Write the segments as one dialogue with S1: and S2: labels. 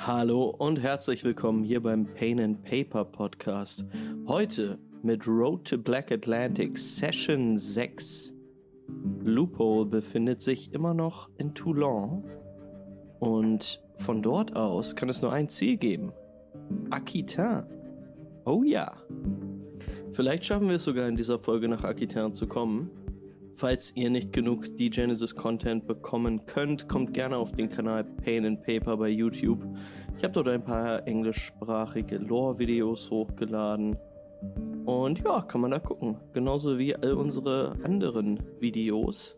S1: Hallo und herzlich willkommen hier beim Pain and Paper Podcast. Heute mit Road to Black Atlantic Session 6. Loophole befindet sich immer noch in Toulon und von dort aus kann es nur ein Ziel geben. Aquitain. Oh ja. Vielleicht schaffen wir es sogar in dieser Folge nach Aquitain zu kommen. Falls ihr nicht genug D-Genesis Content bekommen könnt, kommt gerne auf den Kanal Pain and Paper bei YouTube. Ich habe dort ein paar englischsprachige Lore-Videos hochgeladen. Und ja, kann man da gucken. Genauso wie all unsere anderen Videos.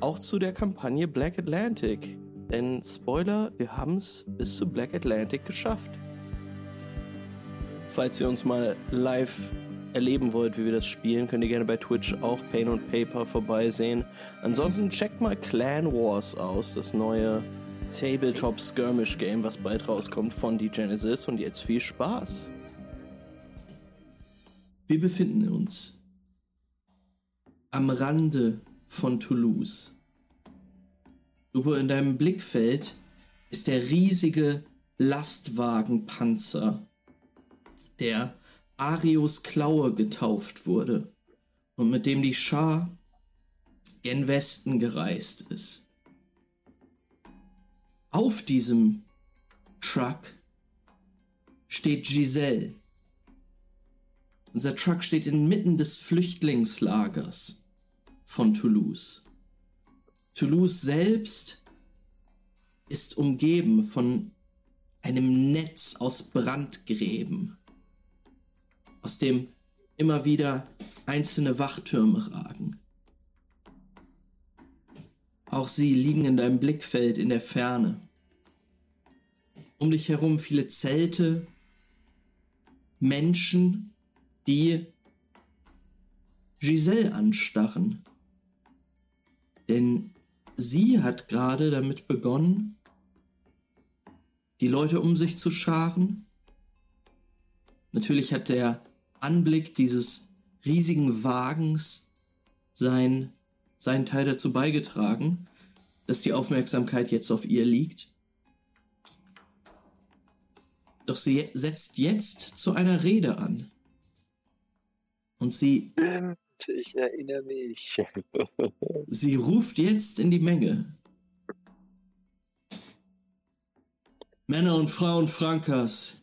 S1: Auch zu der Kampagne Black Atlantic. Denn Spoiler, wir haben es bis zu Black Atlantic geschafft. Falls ihr uns mal live erleben wollt, wie wir das spielen, könnt ihr gerne bei Twitch auch Pain und Paper vorbeisehen. Ansonsten checkt mal Clan Wars aus, das neue Tabletop Skirmish Game, was bald rauskommt von die Genesis. Und jetzt viel Spaß. Wir befinden uns am Rande von Toulouse. Du, in deinem Blickfeld ist der riesige Lastwagenpanzer, der Arios Klaue getauft wurde und mit dem die Schar gen Westen gereist ist. Auf diesem Truck steht Giselle. Unser Truck steht inmitten des Flüchtlingslagers von Toulouse. Toulouse selbst ist umgeben von einem Netz aus Brandgräben aus dem immer wieder einzelne Wachtürme ragen. Auch sie liegen in deinem Blickfeld in der Ferne. Um dich herum viele Zelte, Menschen, die Giselle anstarren. Denn sie hat gerade damit begonnen, die Leute um sich zu scharen. Natürlich hat der Anblick dieses riesigen Wagens sein, seinen Teil dazu beigetragen, dass die Aufmerksamkeit jetzt auf ihr liegt. Doch sie setzt jetzt zu einer Rede an. Und sie.
S2: Ich erinnere mich.
S1: sie ruft jetzt in die Menge. Männer und Frauen Frankas,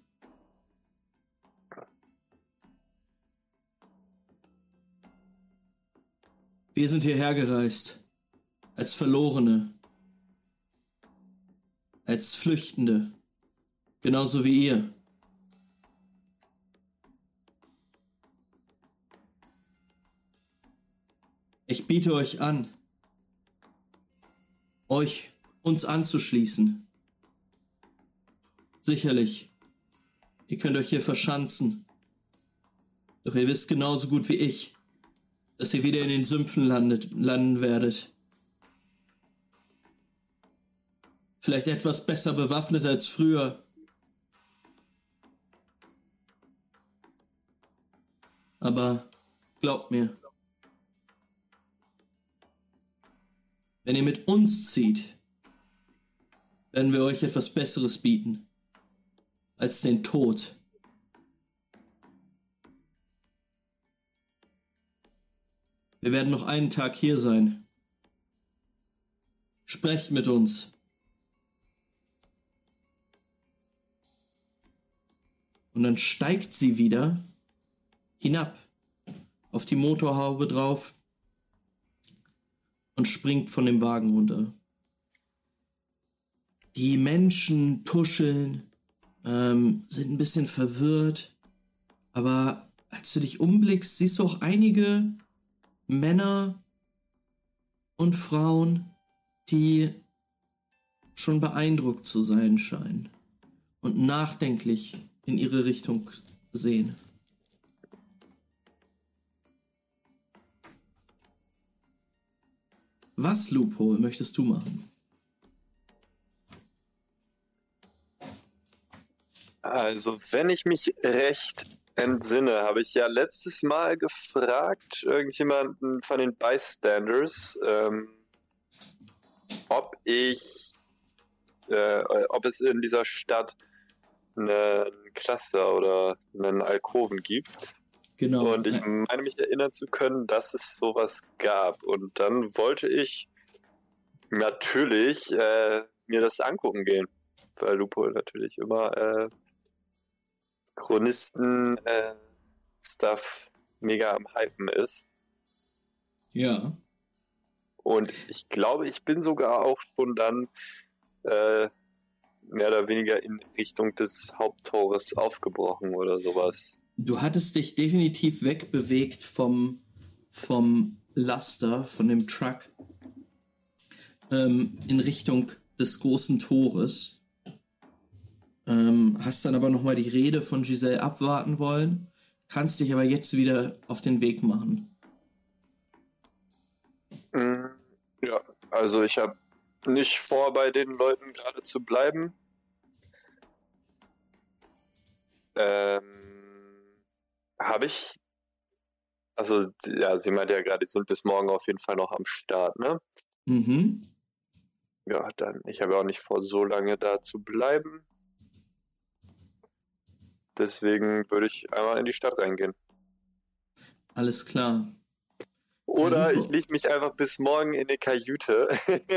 S1: Wir sind hierher gereist. Als Verlorene. Als Flüchtende. Genauso wie ihr. Ich biete euch an, euch uns anzuschließen. Sicherlich, ihr könnt euch hier verschanzen. Doch ihr wisst genauso gut wie ich, dass ihr wieder in den Sümpfen landet, landen werdet. Vielleicht etwas besser bewaffnet als früher. Aber glaubt mir, wenn ihr mit uns zieht, werden wir euch etwas Besseres bieten als den Tod. Wir werden noch einen Tag hier sein. Sprecht mit uns. Und dann steigt sie wieder hinab auf die Motorhaube drauf und springt von dem Wagen runter. Die Menschen tuscheln, ähm, sind ein bisschen verwirrt, aber als du dich umblickst, siehst du auch einige Männer und Frauen, die schon beeindruckt zu sein scheinen und nachdenklich in ihre Richtung sehen. Was, Loophole, möchtest du machen?
S2: Also, wenn ich mich recht entsinne, habe ich ja letztes Mal gefragt, irgendjemanden von den Bystanders, ähm, ob ich äh, ob es in dieser Stadt einen Cluster oder einen Alkoven gibt.
S1: Genau.
S2: Und ich meine mich erinnern zu können, dass es sowas gab. Und dann wollte ich natürlich äh, mir das angucken gehen. Weil Lupo natürlich immer äh, Chronisten-Stuff mega am Hypen ist.
S1: Ja.
S2: Und ich glaube, ich bin sogar auch schon dann äh, mehr oder weniger in Richtung des Haupttores aufgebrochen oder sowas.
S1: Du hattest dich definitiv wegbewegt vom, vom Laster, von dem Truck, ähm, in Richtung des großen Tores. Ähm, hast dann aber nochmal die Rede von Giselle abwarten wollen, kannst dich aber jetzt wieder auf den Weg machen.
S2: Mm, ja, also ich habe nicht vor, bei den Leuten gerade zu bleiben. Ähm, habe ich. Also, ja, sie meinte ja gerade, die sind bis morgen auf jeden Fall noch am Start, ne?
S1: Mhm.
S2: Ja, dann, ich habe auch nicht vor, so lange da zu bleiben. Deswegen würde ich einmal in die Stadt reingehen.
S1: Alles klar.
S2: Oder ich leg mich einfach bis morgen in eine Kajüte.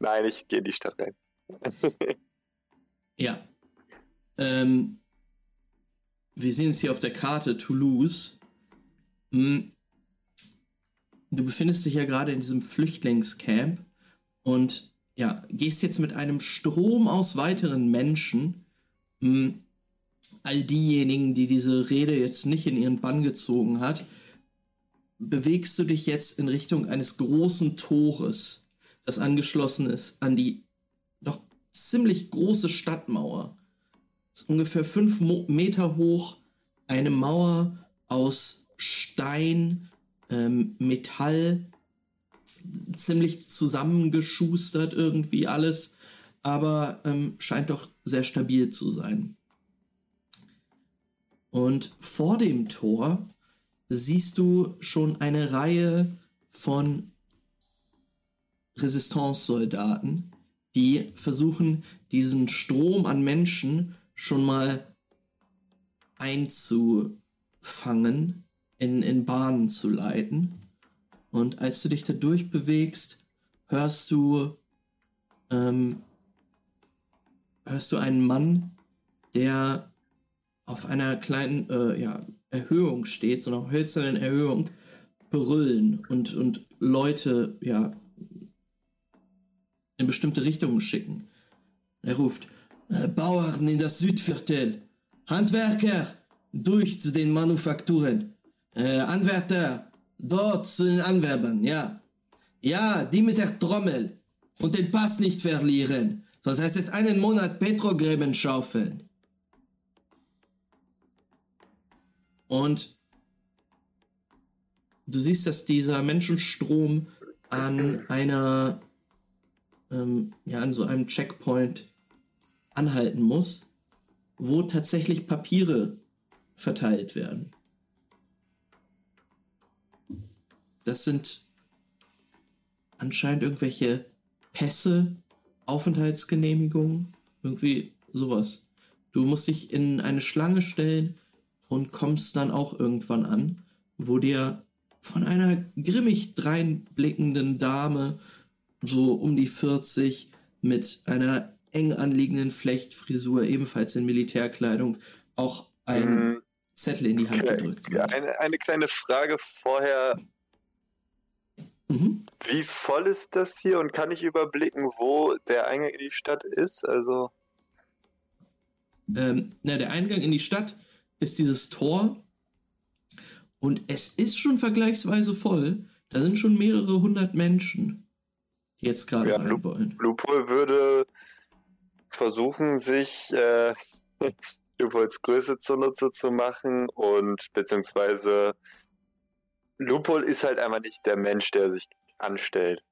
S2: Nein, ich gehe in die Stadt rein.
S1: Ja. Ähm, wir sehen es hier auf der Karte Toulouse. Hm. Du befindest dich ja gerade in diesem Flüchtlingscamp und ja, gehst jetzt mit einem Strom aus weiteren Menschen. Hm. All diejenigen, die diese Rede jetzt nicht in ihren Bann gezogen hat, bewegst du dich jetzt in Richtung eines großen Tores, das angeschlossen ist an die doch ziemlich große Stadtmauer. Ist ungefähr fünf Mo Meter hoch, eine Mauer aus Stein, ähm, Metall, ziemlich zusammengeschustert irgendwie alles, aber ähm, scheint doch sehr stabil zu sein. Und vor dem Tor siehst du schon eine Reihe von Resistance-Soldaten, die versuchen, diesen Strom an Menschen schon mal einzufangen, in, in Bahnen zu leiten. Und als du dich da durchbewegst, hörst du, ähm, hörst du einen Mann, der auf einer kleinen äh, ja, Erhöhung steht, so einer hölzernen Erhöhung, brüllen und, und Leute ja in bestimmte Richtungen schicken. Er ruft, äh, Bauern in das Südviertel, Handwerker durch zu den Manufakturen, äh, Anwärter dort zu den Anwerbern, ja. Ja, die mit der Trommel und den Pass nicht verlieren, sonst heißt es einen Monat Petrogräben schaufeln. Und du siehst, dass dieser Menschenstrom an einer, ähm, ja, an so einem Checkpoint anhalten muss, wo tatsächlich Papiere verteilt werden. Das sind anscheinend irgendwelche Pässe, Aufenthaltsgenehmigungen, irgendwie sowas. Du musst dich in eine Schlange stellen und kommst dann auch irgendwann an, wo dir von einer grimmig dreinblickenden Dame, so um die 40, mit einer eng anliegenden Flechtfrisur, ebenfalls in Militärkleidung, auch ein
S2: Mhm.
S1: Zettel in die Hand gedrückt
S2: eine, eine kleine Frage vorher.
S1: Mhm.
S2: Wie voll ist das hier und kann ich überblicken, wo der Eingang in die Stadt ist? Also,
S1: Ähm, na, der Eingang in die Stadt ist dieses Tor und es ist schon vergleichsweise voll. Da sind schon mehrere hundert Menschen, die jetzt gerade
S2: Ja,
S1: rein wollen.
S2: Lupol würde versuchen, sich äh, Lupols Größe zunutze zu machen und beziehungsweise Lupol ist halt einfach nicht der Mensch, der sich anstellt.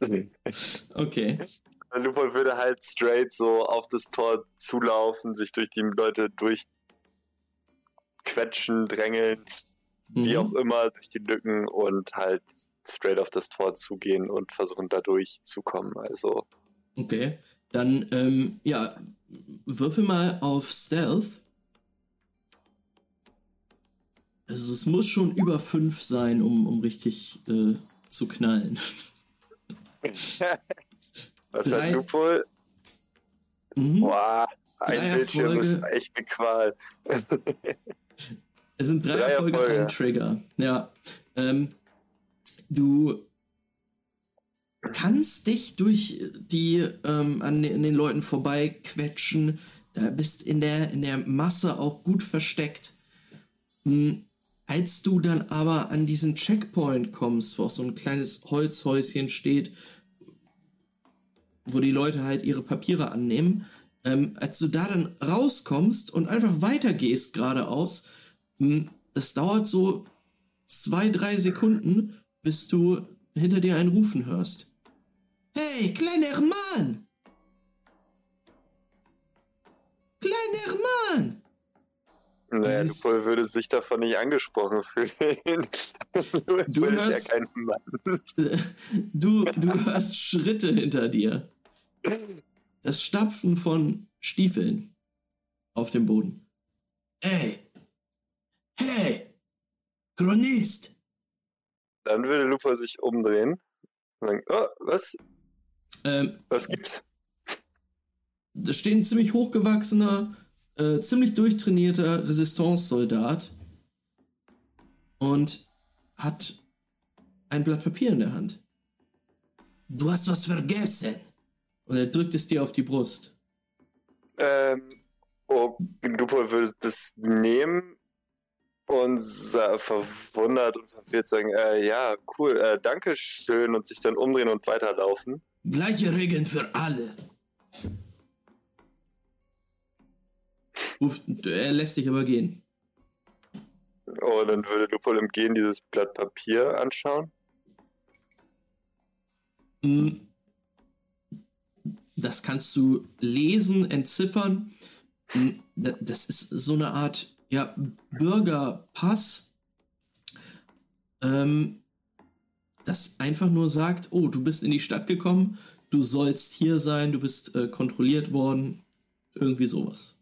S1: Okay.
S2: Lupol würde halt straight so auf das Tor zulaufen, sich durch die Leute durchquetschen, drängeln, wie
S1: Mhm.
S2: auch immer, durch die Lücken und halt straight auf das Tor zugehen und versuchen da durchzukommen. Also.
S1: Okay. Dann, ähm, ja, würfel mal auf Stealth. Also es muss schon über 5 sein, um, um richtig äh, zu knallen.
S2: Was Drei. hat Lupol? Mhm. Boah, ein Drei Bildschirm Erfolge. ist echt eine Qual.
S1: es sind drei, Erfolge, Erfolge, ein Trigger. Ja. Ähm, du kannst dich durch die ähm, an, den, an den Leuten vorbei quetschen. Da bist in der, in der Masse auch gut versteckt. Hm. Als du dann aber an diesen Checkpoint kommst, wo auch so ein kleines Holzhäuschen steht, wo die Leute halt ihre Papiere annehmen, ähm, als du da dann rauskommst und einfach weitergehst geradeaus, hm, das dauert so zwei, drei Sekunden, bis du hinter dir einen Rufen hörst. Hey, kleiner Mann! Kleiner Mann!
S2: Naja, Lupol würde sich davon nicht angesprochen fühlen.
S1: du, hörst, ja du, du hörst Schritte hinter dir. Das Stapfen von Stiefeln auf dem Boden. Hey! Hey! Chronist!
S2: Dann würde Lupo sich umdrehen und sagen, oh, was? Ähm, was gibt's?
S1: Da steht ein ziemlich hochgewachsener, äh, ziemlich durchtrainierter Resistance-Soldat und hat ein Blatt Papier in der Hand. Du hast was vergessen. Und er drückt es dir auf die Brust.
S2: Ähm, oh, Lupo würde das nehmen und verwundert und verwirrt sagen, äh, ja, cool, äh, danke schön und sich dann umdrehen und weiterlaufen.
S1: Gleiche Regeln für alle. Uf, er lässt sich aber gehen.
S2: Oh, dann würde Lupo im Gehen dieses Blatt Papier anschauen.
S1: Mm, das kannst du lesen, entziffern. Hm, das ist so eine Art ja, Bürgerpass, ähm, das einfach nur sagt, oh, du bist in die Stadt gekommen, du sollst hier sein, du bist äh, kontrolliert worden, irgendwie sowas.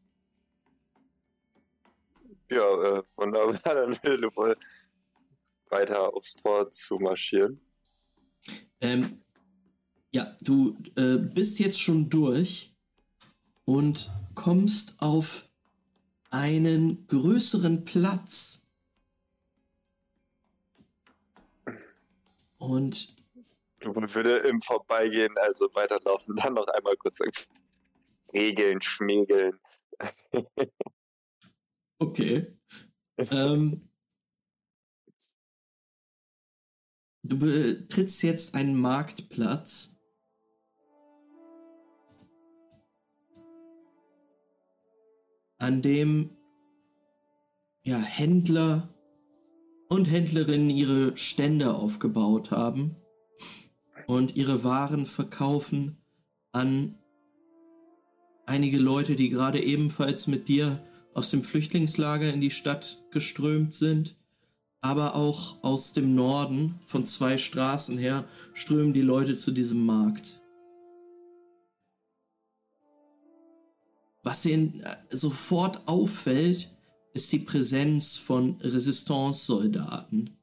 S2: Ja, äh, wunderbar, dann will du wohl weiter aufs Tor zu marschieren.
S1: Ähm, ja, du äh, bist jetzt schon durch und kommst auf einen größeren Platz. Und
S2: und würde im Vorbeigehen, also weiterlaufen, dann noch einmal kurz sagen, Regeln, Schmägeln.
S1: okay. ähm, du betrittst jetzt einen Marktplatz an dem ja, Händler und Händlerinnen ihre Stände aufgebaut haben und ihre Waren verkaufen an einige Leute, die gerade ebenfalls mit dir aus dem Flüchtlingslager in die Stadt geströmt sind, aber auch aus dem Norden von zwei Straßen her strömen die Leute zu diesem Markt. Was ihnen äh, sofort auffällt, ist die Präsenz von Resistance-Soldaten.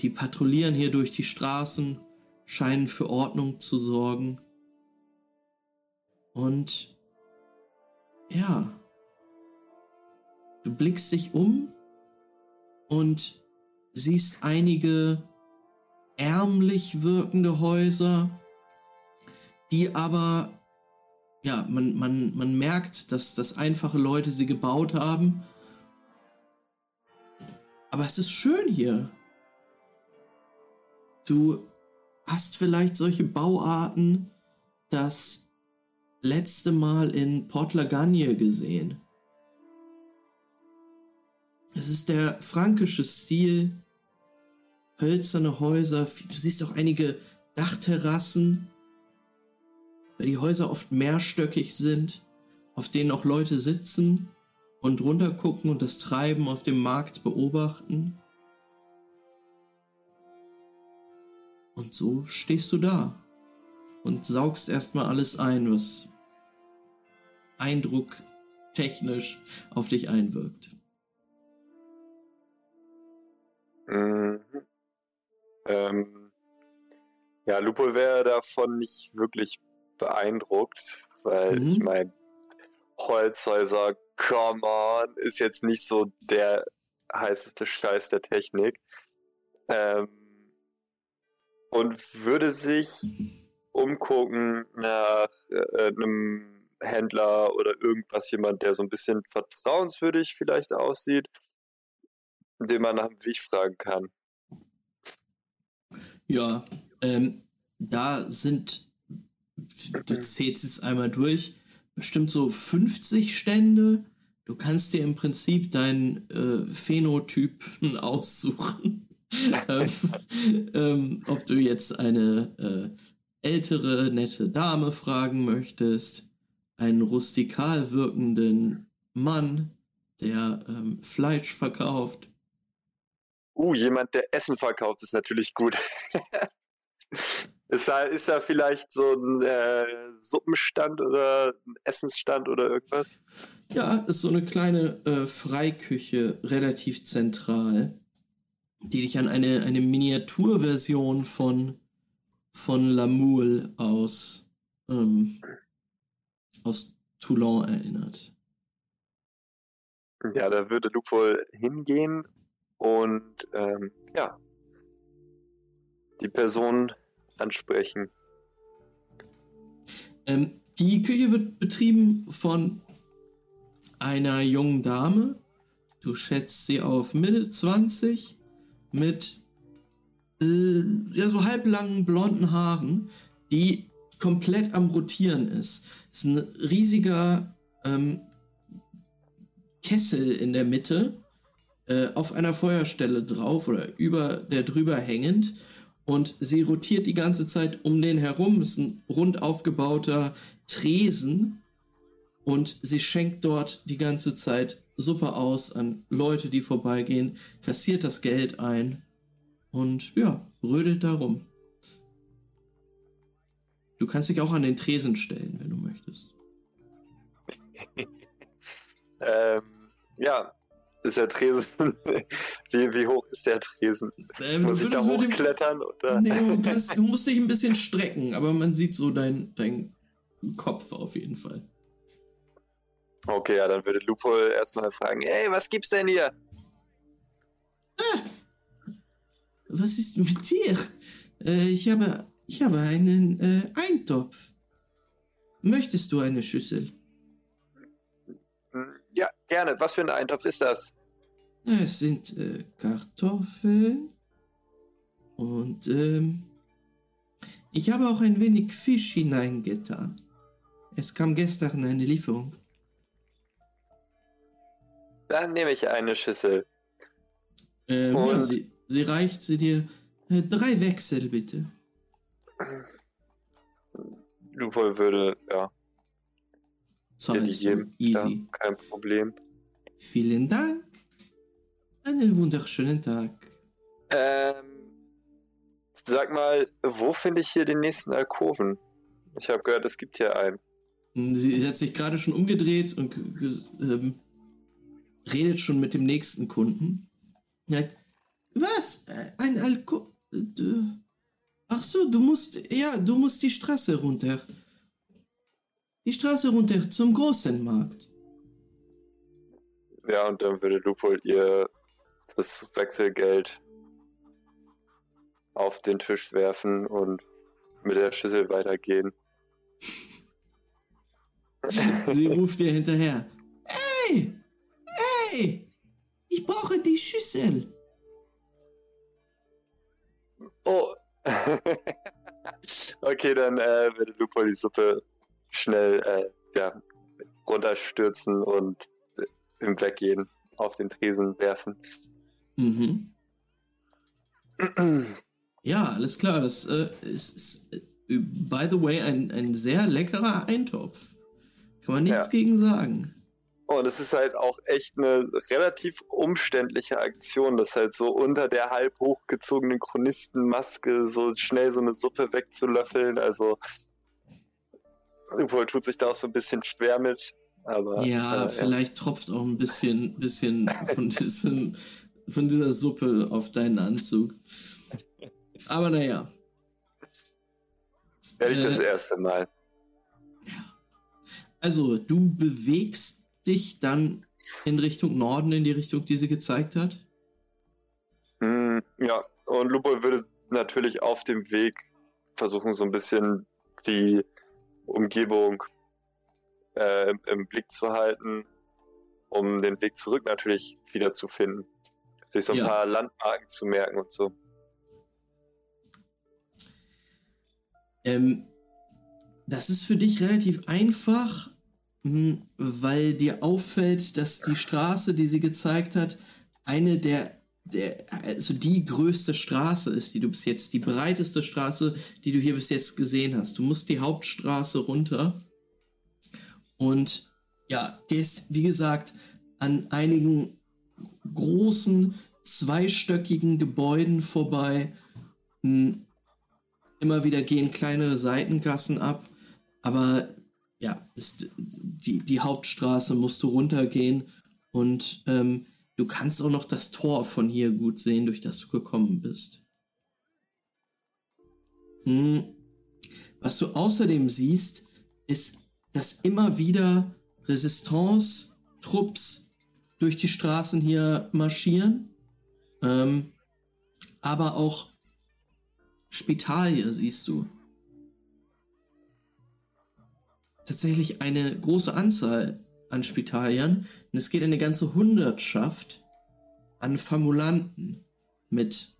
S1: Die patrouillieren hier durch die Straßen, scheinen für Ordnung zu sorgen. Und ja, du blickst dich um und siehst einige ärmlich wirkende Häuser, die aber ja, man, man, man merkt, dass, dass einfache Leute sie gebaut haben. Aber es ist schön hier. Du hast vielleicht solche Bauarten das letzte Mal in Port Lagagne gesehen. Es ist der frankische Stil, hölzerne Häuser, du siehst auch einige Dachterrassen weil die Häuser oft mehrstöckig sind, auf denen auch Leute sitzen und runtergucken und das Treiben auf dem Markt beobachten. Und so stehst du da und saugst erstmal alles ein, was Eindruck technisch auf dich einwirkt.
S2: Mhm. Ähm, ja, Lupo wäre davon nicht wirklich beeindruckt, weil
S1: Mhm.
S2: ich meine, Holzhäuser, come on, ist jetzt nicht so der heißeste Scheiß der Technik. Ähm, und würde sich umgucken nach äh, einem Händler oder irgendwas, jemand, der so ein bisschen vertrauenswürdig vielleicht aussieht, den man nach dem Weg fragen kann.
S1: Ja, ähm, da sind, du zählst es einmal durch, bestimmt so 50 Stände. Du kannst dir im Prinzip deinen äh, Phänotypen aussuchen. ähm, ähm, ob du jetzt eine äh, ältere, nette Dame fragen möchtest, einen rustikal wirkenden Mann, der ähm, Fleisch verkauft,
S2: Uh, jemand, der Essen verkauft, ist natürlich gut. ist, da, ist da vielleicht so ein äh, Suppenstand oder ein Essensstand oder irgendwas?
S1: Ja, ist so eine kleine äh, Freiküche, relativ zentral, die dich an eine, eine Miniaturversion von, von Lamoule aus, ähm, aus Toulon erinnert.
S2: Ja, da würde Luke wohl hingehen und ähm, ja, die Person ansprechen.
S1: Ähm, die Küche wird betrieben von einer jungen Dame. Du schätzt sie auf Mitte 20 mit äh, ja, so halblangen blonden Haaren, die komplett am Rotieren ist. Es ist ein riesiger ähm, Kessel in der Mitte, äh, auf einer Feuerstelle drauf oder über der drüber hängend. Und sie rotiert die ganze Zeit um den herum. Es ist ein rund aufgebauter Tresen. Und sie schenkt dort die ganze Zeit Suppe aus an Leute, die vorbeigehen, kassiert das Geld ein und ja, rödelt darum. Du kannst dich auch an den Tresen stellen, wenn du möchtest.
S2: Ähm, ja, ist der Tresen. wie, wie hoch ist der Tresen?
S1: Ähm,
S2: Muss ich da
S1: mit dem-
S2: hochklettern? Oder?
S1: Nee, du, kannst, du musst dich ein bisschen strecken, aber man sieht so dein, dein Kopf auf jeden Fall.
S2: Okay, ja, dann würde Lupo erstmal fragen, ey, was gibt's denn hier?
S1: Was ist mit dir? Äh, ich habe, ich habe einen äh, Eintopf. Möchtest du eine Schüssel?
S2: Ja, gerne. Was für ein Eintopf ist das?
S1: Es sind äh, Kartoffeln und ähm, ich habe auch ein wenig Fisch hineingetan. Es kam gestern eine Lieferung.
S2: Dann nehme ich eine Schüssel.
S1: Ähm, ja,
S2: Und-
S1: sie, sie reicht sie dir. Äh, drei Wechsel bitte.
S2: Lupo würde, ja,
S1: Zahlst du
S2: geben.
S1: easy.
S2: Ja, kein Problem.
S1: Vielen Dank. Einen wunderschönen Tag.
S2: Ähm, sag mal, wo finde ich hier den nächsten Alkoven? Ich habe gehört, es gibt hier einen.
S1: Sie, sie hat sich gerade schon umgedreht und ähm, redet schon mit dem nächsten Kunden. Sagt, was? Äh, Ein Alko... äh, Ach so, du musst... Ja, du musst die Straße runter. Die Straße runter zum großen Markt.
S2: Ja, und dann würde Lupo ihr das Wechselgeld auf den Tisch werfen und mit der Schüssel weitergehen.
S1: Sie ruft dir hinterher. Hey! Hey! Ich brauche die Schüssel.
S2: Oh. okay, dann äh, würde Lupo die Suppe schnell äh, ja, runterstürzen und äh, im Weggehen auf den Tresen werfen.
S1: Mhm. Ja, alles klar. Das äh, ist, ist, äh, by the way, ein, ein sehr leckerer Eintopf. Kann man nichts
S2: Ja.
S1: gegen sagen.
S2: Und es ist halt auch echt eine relativ umständliche Aktion, das halt so unter der halb hochgezogenen Chronistenmaske so schnell so eine Suppe wegzulöffeln. Also Upol tut sich da auch so ein bisschen schwer mit. Aber,
S1: ja, äh, vielleicht ja. tropft auch ein bisschen, bisschen von, diesem, von dieser Suppe auf deinen Anzug. Aber naja.
S2: Ja, nicht äh, das erste Mal.
S1: Also, du bewegst dich dann in Richtung Norden, in die Richtung, die sie gezeigt hat?
S2: Mm, ja, und Lupo würde natürlich auf dem Weg versuchen, so ein bisschen die Umgebung äh, im, im, Blick zu halten, um den Weg zurück natürlich wieder zu finden. Sich so ein ja. paar Landmarken zu merken und so.
S1: Ähm, das ist für dich relativ einfach, hm, weil dir auffällt, dass die Straße, die sie gezeigt hat, eine der, der, also die größte Straße ist, die du bis jetzt, die breiteste Straße, die du hier bis jetzt gesehen hast. Du musst die Hauptstraße runter und ja, gehst, wie gesagt, an einigen großen, zweistöckigen Gebäuden vorbei. Hm, immer wieder gehen kleinere Seitengassen ab, aber ja, ist, die, die Hauptstraße musst du runtergehen und ähm, du kannst auch noch das Tor von hier gut sehen, durch das du gekommen bist. Hm. Was du außerdem siehst, ist, dass immer wieder Resistance-Trupps durch die Straßen hier marschieren, ähm, aber auch Spitalie siehst du tatsächlich eine große Anzahl an Spitalien. Und es geht eine ganze Hundertschaft an Famulanten mit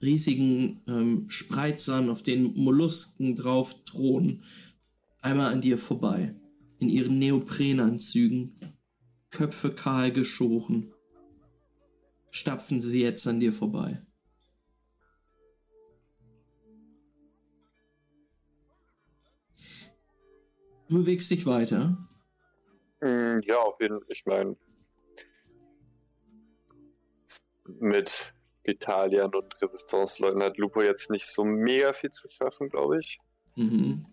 S1: riesigen ähm, Spreizern, auf denen Mollusken drauf drohen, einmal an dir vorbei. In ihren Neoprenanzügen, Köpfe kahl geschoren, stapfen sie jetzt an dir vorbei. Du bewegst dich weiter.
S2: Mm, ja, auf jeden Fall. Ich meine, mit Italien und Resistance-Leuten hat Lupo jetzt nicht so mega viel zu schaffen, glaube ich. Mhm.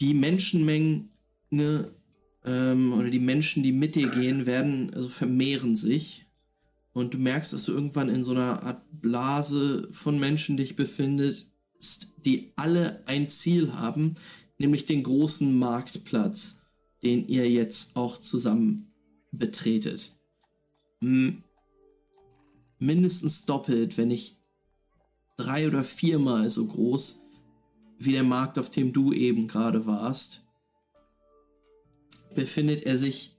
S1: Die Menschenmenge ähm, oder die Menschen, die mit dir gehen, werden, also vermehren sich. Und du merkst, dass du irgendwann in so einer Art Blase von Menschen dich befindest, die alle ein Ziel haben, nämlich den großen Marktplatz, den ihr jetzt auch zusammen betretet. Mindestens doppelt, wenn nicht drei oder viermal so groß wie der Markt, auf dem du eben gerade warst, befindet er sich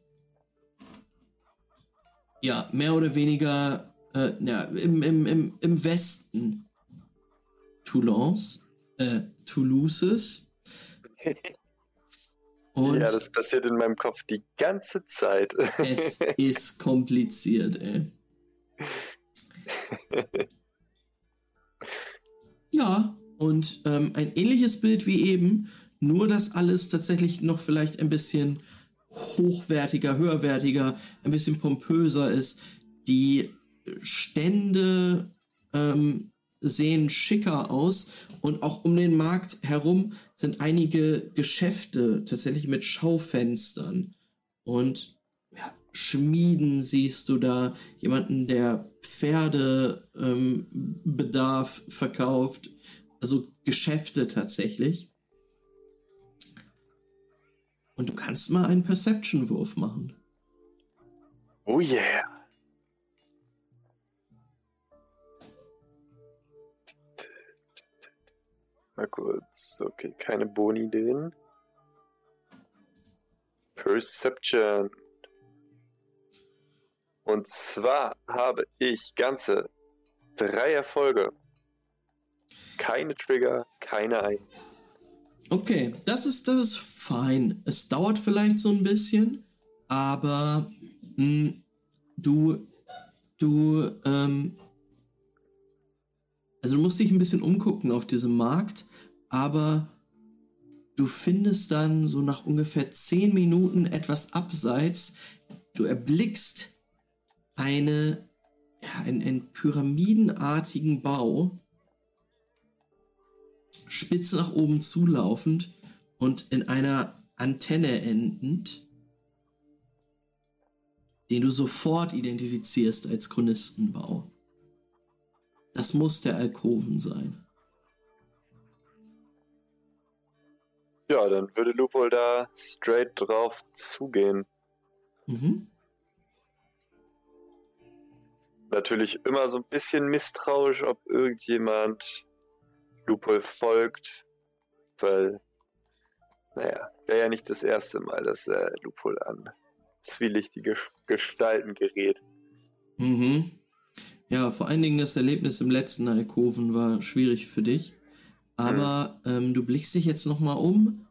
S1: ja mehr oder weniger äh, ja, im, im, im, im Westen Toulons, äh, Toulouses.
S2: Und ja, das passiert in meinem Kopf die ganze Zeit.
S1: es ist kompliziert, ey. ja, und ähm, ein ähnliches Bild wie eben, nur dass alles tatsächlich noch vielleicht ein bisschen hochwertiger, höherwertiger, ein bisschen pompöser ist. Die Stände ähm, sehen schicker aus und auch um den Markt herum sind einige Geschäfte tatsächlich mit Schaufenstern und ja, Schmieden siehst du da, jemanden, der Pferdebedarf ähm, verkauft, also Geschäfte tatsächlich. Und du kannst mal einen Perception-Wurf machen.
S2: Oh yeah. Mal kurz. Okay, keine Boni-Ideen. Perception. Und zwar habe ich ganze drei Erfolge. Keine Trigger, keine ein.
S1: Okay, das ist, das ist fein. Es dauert vielleicht so ein bisschen, aber mh, hm, du, du, ähm, also du musst dich ein bisschen umgucken auf diesem Markt aber du findest dann so nach ungefähr zehn Minuten etwas abseits, du erblickst eine, ja, einen, einen pyramidenartigen Bau, spitz nach oben zulaufend und in einer Antenne endend, den du sofort identifizierst als Chronistenbau. Das muss der Alkoven sein.
S2: Ja, dann würde Lupol da straight drauf zugehen. Mhm. Natürlich immer so ein bisschen misstrauisch, ob irgendjemand Lupol folgt, weil, naja, wäre ja nicht das erste Mal, dass äh, Lupol an zwielichtige Gestalten gerät.
S1: Mhm. Ja, vor allen Dingen das Erlebnis im letzten Alkoven war schwierig für dich. Aber mhm. ähm, du blickst dich jetzt nochmal um.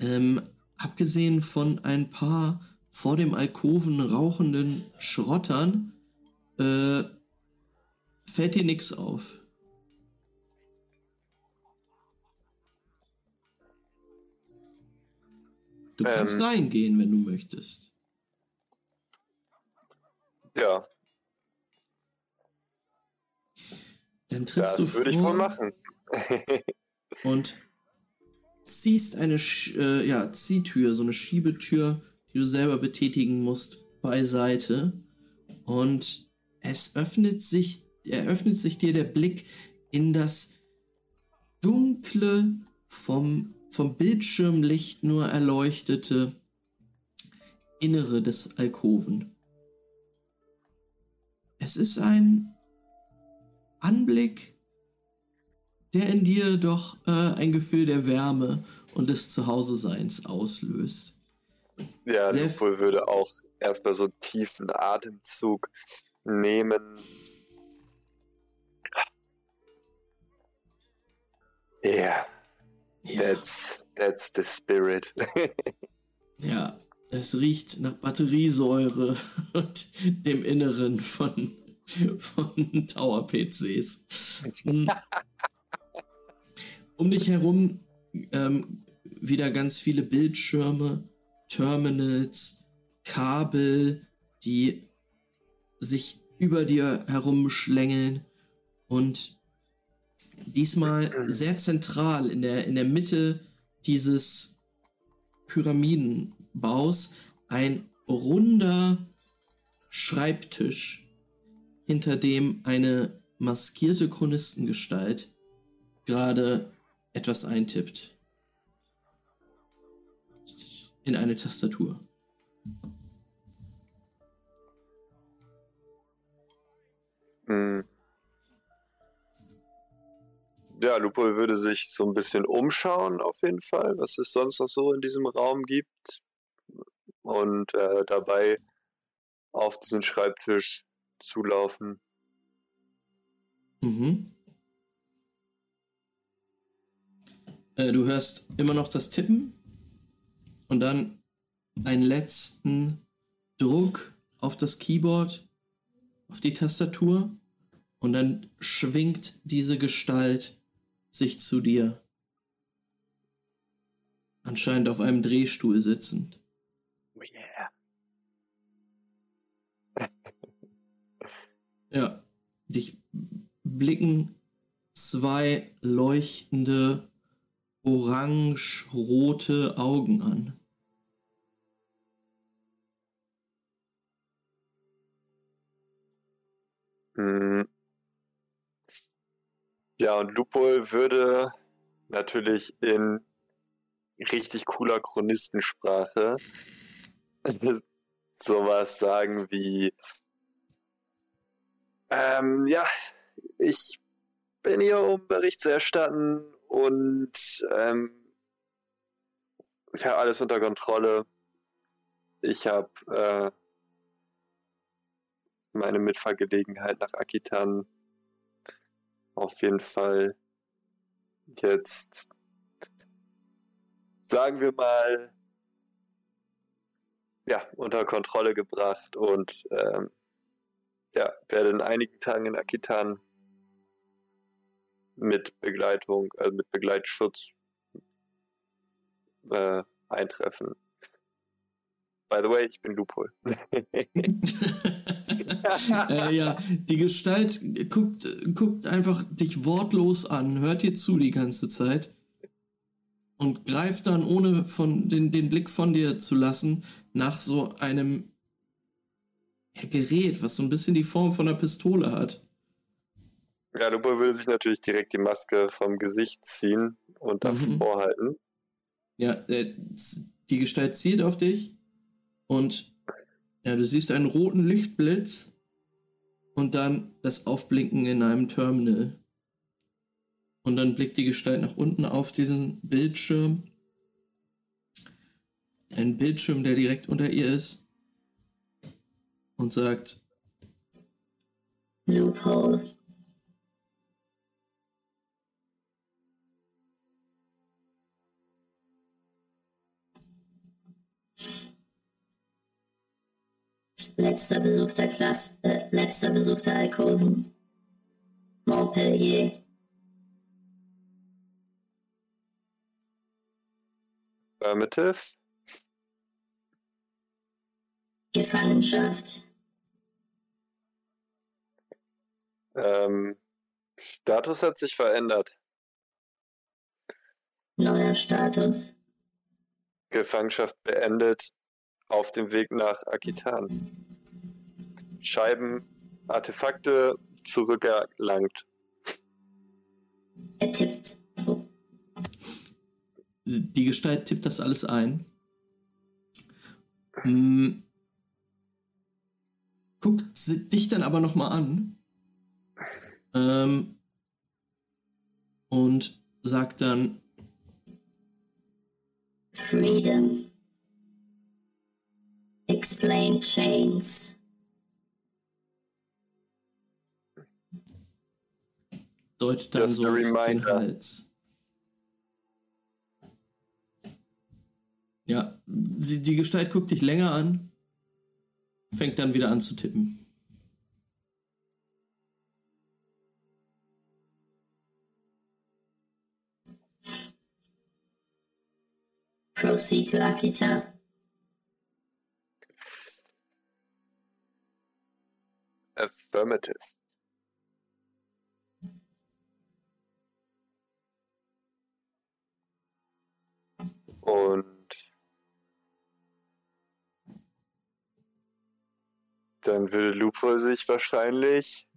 S1: Ähm, abgesehen von ein paar vor dem Alkoven rauchenden Schrottern, äh, fällt dir nichts auf. Du kannst ähm, reingehen, wenn du möchtest.
S2: Ja.
S1: Dann trittst das du
S2: vor. Das würde ich wohl machen.
S1: Und ziehst eine äh, ja, Ziehtür, so eine Schiebetür, die du selber betätigen musst, beiseite. Und es öffnet sich, eröffnet sich dir der Blick in das dunkle, vom, vom Bildschirmlicht nur erleuchtete Innere des Alkoven. Es ist ein Anblick, der in dir doch äh, ein Gefühl der Wärme und des Zuhause-Seins auslöst.
S2: Ja, Lupol würde auch erstmal so einen tiefen Atemzug nehmen. Yeah. Ja, that's, that's the spirit.
S1: ja, es riecht nach Batteriesäure und dem Inneren von, von Tower-PCs. um dich herum ähm, wieder ganz viele Bildschirme, Terminals, Kabel, die sich über dir herumschlängeln und diesmal sehr zentral in der, in der Mitte dieses Pyramidenbaus ein runder Schreibtisch, hinter dem eine maskierte Chronistengestalt gerade etwas eintippt. In eine Tastatur.
S2: Hm. Ja, Lupo würde sich so ein bisschen umschauen, auf jeden Fall, was es sonst noch so in diesem Raum gibt. Und äh, dabei auf diesen Schreibtisch zulaufen.
S1: Mhm. Äh, du hörst immer noch das Tippen und dann einen letzten Druck auf das Keyboard, auf die Tastatur und dann schwingt diese Gestalt sich zu dir. Anscheinend auf einem Drehstuhl sitzend.
S2: Oh yeah.
S1: ja, dich blicken zwei leuchtende orange-rote Augen an.
S2: Hm. Ja, und Lupol würde natürlich in richtig cooler Chronistensprache sowas sagen wie ähm, ja, ich bin hier, um Bericht zu erstatten und ähm, ich habe alles unter Kontrolle. Ich habe äh, meine Mitfahrgelegenheit nach Akitan auf jeden Fall jetzt, sagen wir mal, ja, unter Kontrolle gebracht und ähm, ja, werde in einigen Tagen in Akitan mit Begleitung, also mit Begleitschutz äh, eintreffen. By the way, ich bin Loophole.
S1: äh, ja, die Gestalt guckt, guckt einfach dich wortlos an, hört dir zu die ganze Zeit und greift dann, ohne von den, den Blick von dir zu lassen, nach so einem ja, Gerät, was so ein bisschen die Form von einer Pistole hat.
S2: Ja, Lupo würde sich natürlich direkt die Maske vom Gesicht ziehen und davor mhm. halten.
S1: Ja, äh, die Gestalt zielt auf dich und ja, du siehst einen roten Lichtblitz und dann das Aufblinken in einem Terminal. Und dann blickt die Gestalt nach unten auf diesen Bildschirm. Ein Bildschirm, der direkt unter ihr ist. Und sagt:
S3: Loophole. Letzter Besuch der Klasse, äh, letzter Besuch der Alkoven. Montpellier.
S2: Affirmative.
S3: Gefangenschaft.
S2: Ähm, Status hat sich verändert.
S3: Neuer Status.
S2: Gefangenschaft beendet auf dem Weg nach Akitan. Scheiben, Artefakte zurückerlangt.
S3: Er tippt.
S1: Die Gestalt tippt das alles ein. Hm. Guckt dich dann aber nochmal an. Ähm, und sagt dann
S3: Freedom. Explain chains.
S1: Deutet dann Just so den Hals. Ja, sie, die Gestalt guckt dich länger an, fängt dann wieder an zu tippen.
S3: Proceed to Akita.
S2: Affirmative. Und dann würde Lupo sich wahrscheinlich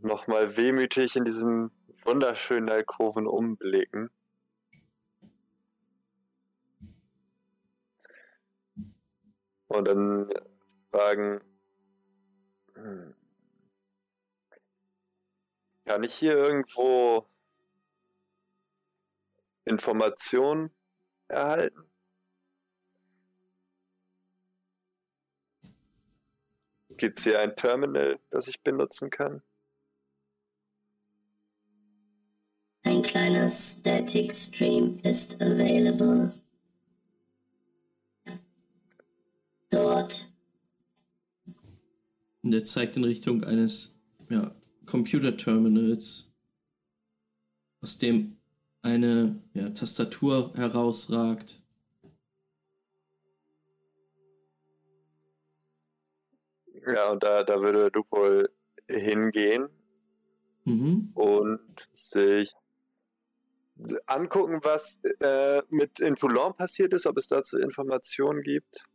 S2: nochmal wehmütig in diesem wunderschönen Alkoven umblicken. Und dann fragen, hm, kann ich hier irgendwo Informationen erhalten? Gibt es hier ein Terminal, das ich benutzen kann?
S3: Ein kleiner Static Stream ist available. Dort.
S1: Und er zeigt in Richtung eines ja, Computer-Terminals, aus dem eine ja, Tastatur herausragt.
S2: Ja, und da, da würde Dupol hingehen mhm. und sich angucken, was äh, mit in Toulon passiert ist, ob es dazu Informationen gibt.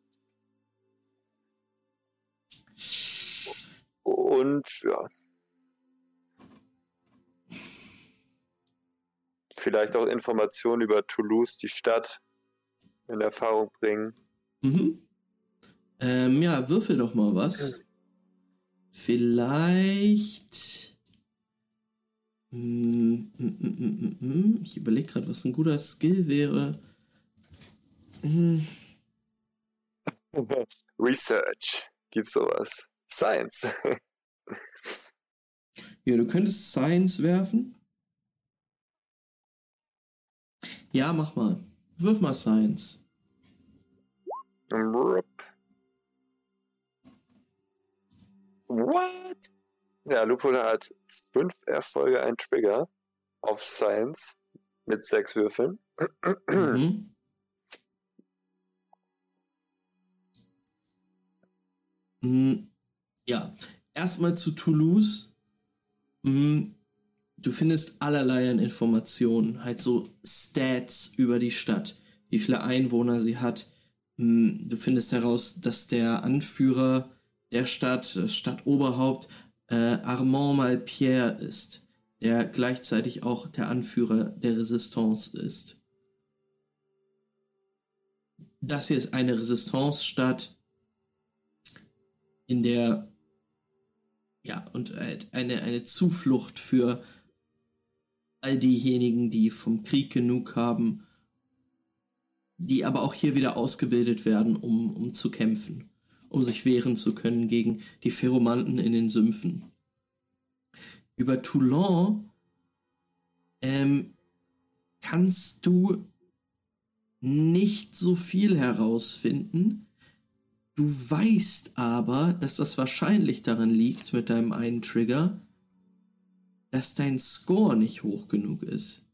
S2: Und ja, vielleicht auch Informationen über Toulouse, die Stadt, in Erfahrung bringen.
S1: Mhm. Ähm, ja, würfel doch mal was. Vielleicht. Hm, hm, hm, ich überlege gerade, was ein guter Skill wäre.
S2: Research. Gibt's sowas? Science.
S1: ja, du könntest Science werfen. Ja, mach mal. Wirf mal Science.
S2: What? Ja, Lupul hat fünf Erfolge, ein Trigger auf Science. Mit sechs Würfeln.
S1: Mhm. Mm, Ja, erstmal zu Toulouse. Mm, Du findest allerlei an Informationen, halt so Stats über die Stadt, wie viele Einwohner sie hat. Mm, Du findest heraus, dass der Anführer der Stadt, das Stadtoberhaupt, äh, Armand Malpierre ist, der gleichzeitig auch der Anführer der Resistance ist. Das hier ist eine Resistance-Stadt, in der ja und halt eine eine Zuflucht für all diejenigen, die vom Krieg genug haben, die aber auch hier wieder ausgebildet werden, um um zu kämpfen, um sich wehren zu können gegen die Pheromanten in den Sümpfen. Über Toulon ähm, kannst du nicht so viel herausfinden. Du weißt aber, dass das wahrscheinlich daran liegt mit deinem einen Trigger, dass dein Score nicht hoch genug ist.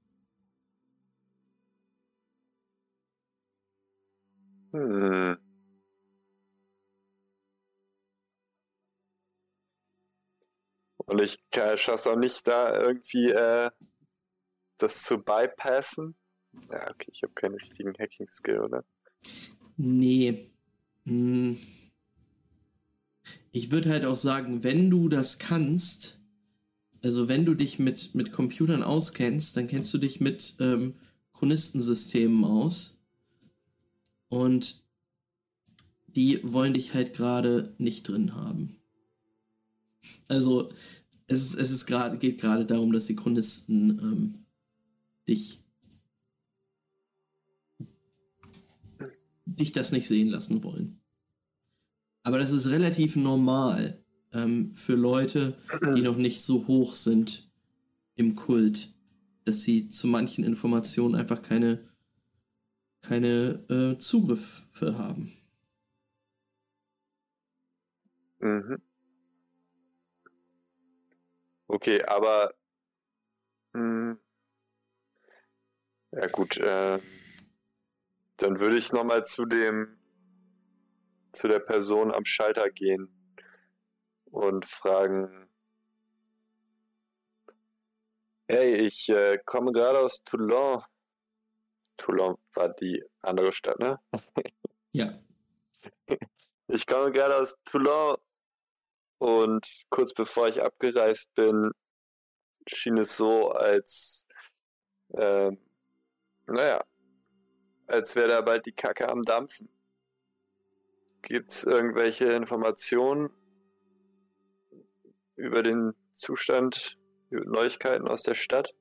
S2: Hm. Und ich schaffe es auch nicht, da irgendwie äh, das zu bypassen. Ja, okay, ich habe keinen richtigen Hacking-Skill, oder?
S1: Nee. Hm. Ich würde halt auch sagen, wenn du das kannst, also wenn du dich mit, mit Computern auskennst, dann kennst du dich mit ähm, Chronistensystemen aus. Und die wollen dich halt gerade nicht drin haben. Also es es ist grad, geht gerade darum, dass die Chronisten ähm, dich dich das nicht sehen lassen wollen. Aber das ist relativ normal ähm, für Leute, die noch nicht so hoch sind im Kult, dass sie zu manchen Informationen einfach keine, keine äh, Zugriffe haben.
S2: Mhm. Okay, aber hm, ja gut, äh, dann würde ich nochmal zu dem zu der Person am Schalter gehen und fragen, hey, ich äh, komme gerade aus Toulon. Toulon war die andere Stadt, ne?
S1: Ja,
S2: Ich komme gerade aus Toulon und kurz bevor ich abgereist bin, schien es so, als, ähm, naja, als wäre da bald die Kacke am Dampfen. Gibt es irgendwelche Informationen über den Zustand, über Neuigkeiten aus der Stadt?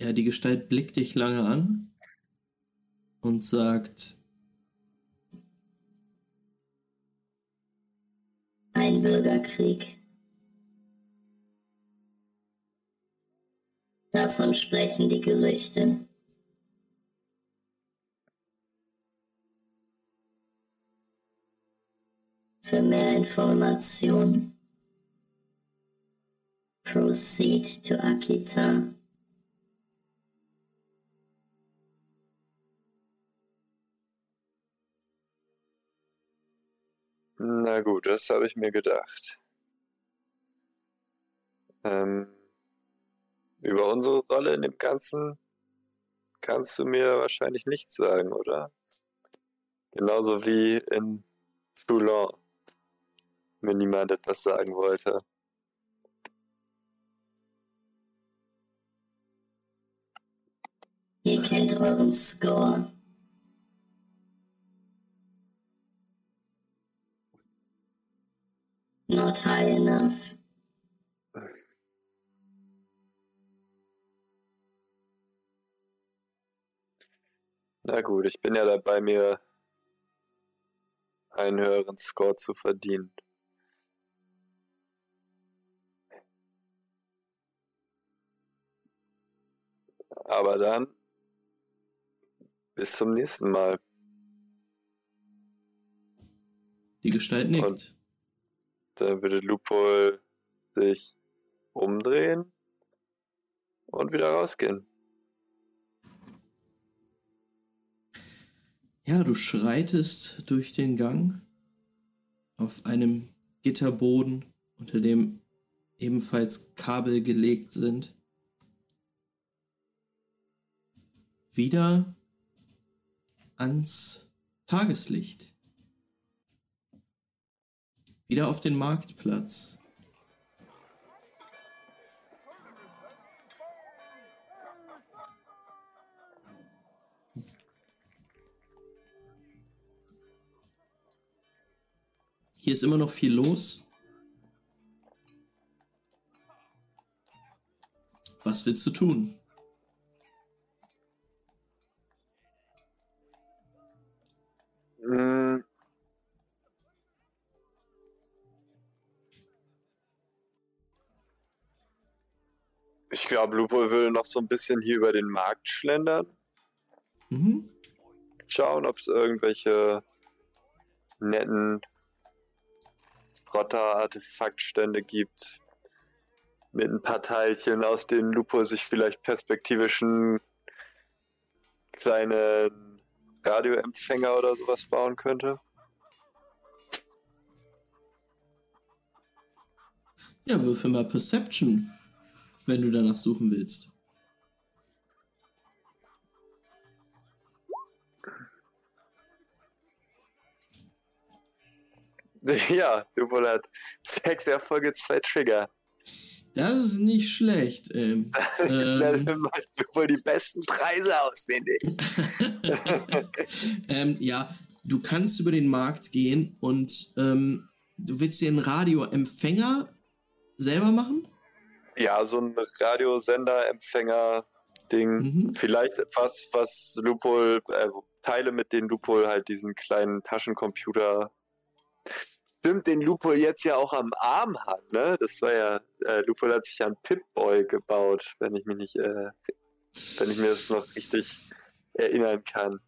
S1: ja, die Gestalt blickt dich lange an und sagt,
S3: Ein Bürgerkrieg. Davon sprechen die Gerüchte. Für mehr Informationen proceed to Akita.
S2: Na gut, das habe ich mir gedacht. Ähm, über unsere Rolle in dem Ganzen kannst du mir wahrscheinlich nichts sagen, oder? Genauso wie in Toulon mir niemand etwas sagen wollte.
S3: Ihr kennt euren Score. Not high enough.
S2: Na gut, ich bin ja dabei, mir einen höheren Score zu verdienen. Aber dann bis zum nächsten Mal.
S1: die Gestalt nickt.
S2: Und- Dann würde Lupol sich umdrehen und wieder rausgehen.
S1: Ja, du schreitest durch den Gang auf einem Gitterboden, unter dem ebenfalls Kabel gelegt sind. Wieder ans Tageslicht. Wieder auf den Marktplatz. Hier ist immer noch viel los. Was willst du tun?
S2: Hm. Ich glaube, Lupo will noch so ein bisschen hier über den Markt schlendern.
S1: Mhm.
S2: Schauen, ob es irgendwelche netten Rotter-Artefaktstände gibt. Mit ein paar Teilchen, aus denen Lupo sich vielleicht perspektivischen kleinen Radioempfänger oder sowas bauen könnte.
S1: Ja, würfel mal Perception, wenn du danach suchen willst.
S2: Ja, Lupo hat sechs Erfolge, zwei Trigger.
S1: Das ist nicht schlecht. Ähm, ähm,
S2: macht Lupo die besten Preise aus, finde ich.
S1: ähm, ja, du kannst über den Markt gehen und ähm, du willst dir einen Radioempfänger selber machen?
S2: Ja, so ein Radiosender-Empfänger-Ding.
S1: Mhm.
S2: Vielleicht etwas, was Lupol, äh, Teile, mit denen Lupol halt diesen kleinen Taschencomputer. Stimmt, den Lupol jetzt ja auch am Arm hat, ne? Das war ja, äh, Lupol hat sich ja einen Pip-Boy gebaut, wenn ich mich nicht, äh, wenn ich mir das noch richtig erinnern kann.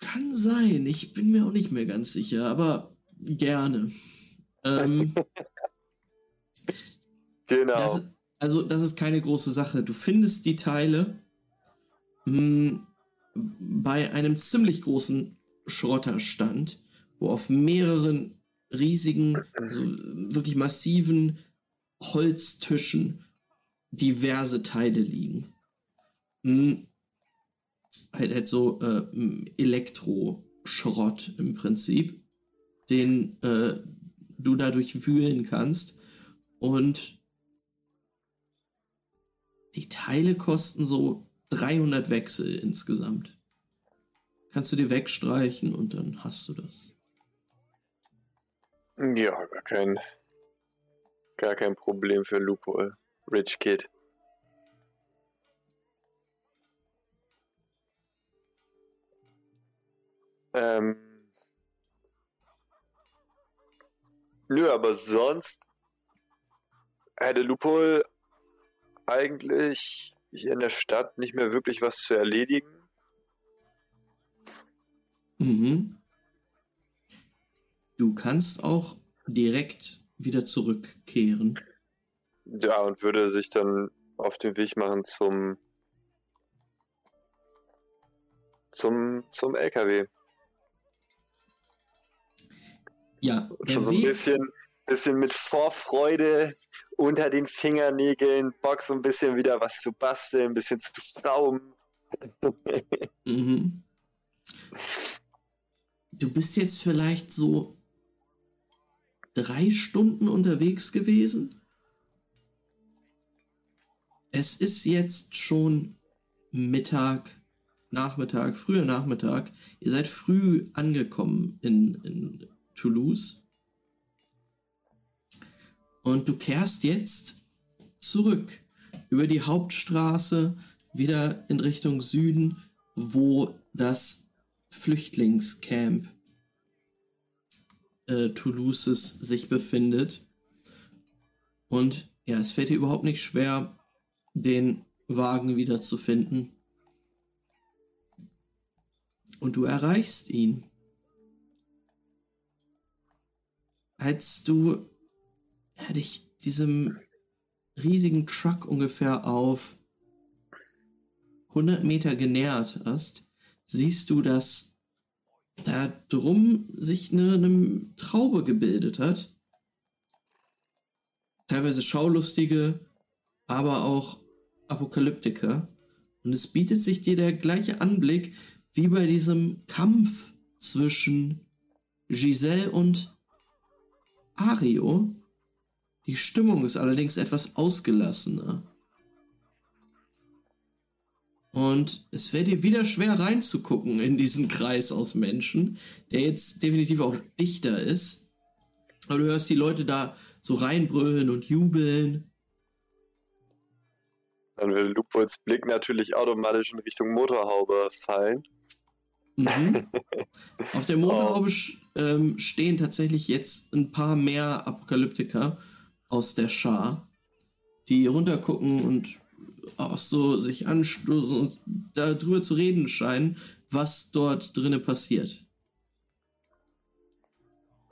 S1: Kann sein, ich bin mir auch nicht mehr ganz sicher, aber gerne. Ähm,
S2: Genau.
S1: das, also, das ist keine große Sache. Du findest die Teile mh, bei einem ziemlich großen Schrotterstand, wo auf mehreren riesigen, also wirklich massiven Holztischen diverse Teile liegen. Hm, halt, halt so äh, m, Elektroschrott im Prinzip, den äh, du dadurch wühlen kannst. Und die Teile kosten so 300 Wechsel insgesamt. Kannst du dir wegstreichen und dann hast du das.
S2: Ja, gar kein, gar kein Problem für Lupol. Rich Kid. Ähm. Nö, aber sonst hätte Lupol eigentlich hier in der Stadt nicht mehr wirklich was zu erledigen.
S1: Mhm. Du kannst auch direkt wieder zurückkehren.
S2: Ja, und würde sich dann auf den Weg machen zum zum zum LKW.
S1: Ja,
S2: schon so ein
S1: Weg,
S2: bisschen bisschen mit Vorfreude unter den Fingernägeln, Bock so ein bisschen wieder was zu basteln, ein bisschen zu schrauben.
S1: Mhm. Du bist jetzt vielleicht so drei Stunden unterwegs gewesen. Es ist jetzt schon Mittag, Nachmittag, früher Nachmittag. Ihr seid früh angekommen in, in Toulouse. Und du kehrst jetzt zurück über die Hauptstraße wieder in Richtung Süden, wo das Flüchtlingscamp äh, Toulouses sich befindet. Und ja, es fällt dir überhaupt nicht schwer, den Wagen wieder zu finden. Und du erreichst ihn. Als du ja, dich diesem riesigen Truck ungefähr auf 100 Meter genähert hast, siehst du, dass da drum sich eine, eine Traube gebildet hat. Teilweise Schaulustige, aber auch Apokalyptiker. Und es bietet sich dir der gleiche Anblick wie bei diesem Kampf zwischen Giselle und Ario. Die Stimmung ist allerdings etwas ausgelassener. Und es fällt dir wieder schwer reinzugucken in diesen Kreis aus Menschen, der jetzt definitiv auch dichter ist. Aber du hörst die Leute da so reinbrüllen und jubeln.
S2: Dann würde Lupols Blick natürlich automatisch in Richtung Motorhaube fallen.
S1: Mhm. Auf der Motorhaube ähm, stehen tatsächlich jetzt ein paar mehr Apokalyptiker aus der Schar, die runtergucken und auch so sich anstoßen und darüber zu reden scheinen, was dort drinnen passiert.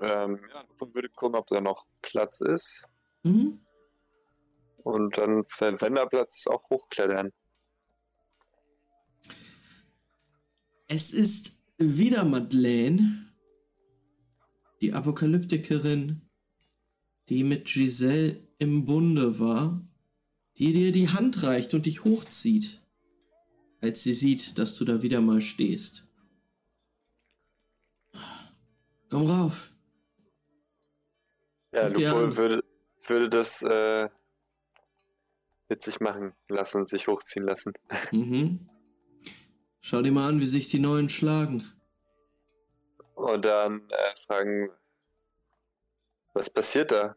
S2: Ähm, ja, ich würde gucken, ob da noch Platz ist.
S1: Mhm.
S2: Und dann, wenn da Platz ist, auch hochklettern.
S1: Es ist wieder Madeleine, die Apokalyptikerin, die mit Giselle im Bunde war, die dir die Hand reicht und dich hochzieht, als sie sieht, dass du da wieder mal stehst. Komm rauf.
S2: Ja, Lupol würde, würde das äh, mit sich machen lassen und sich hochziehen lassen.
S1: Mhm. Schau dir mal an, wie sich die Neuen schlagen.
S2: Und dann äh, fragen, was passiert da?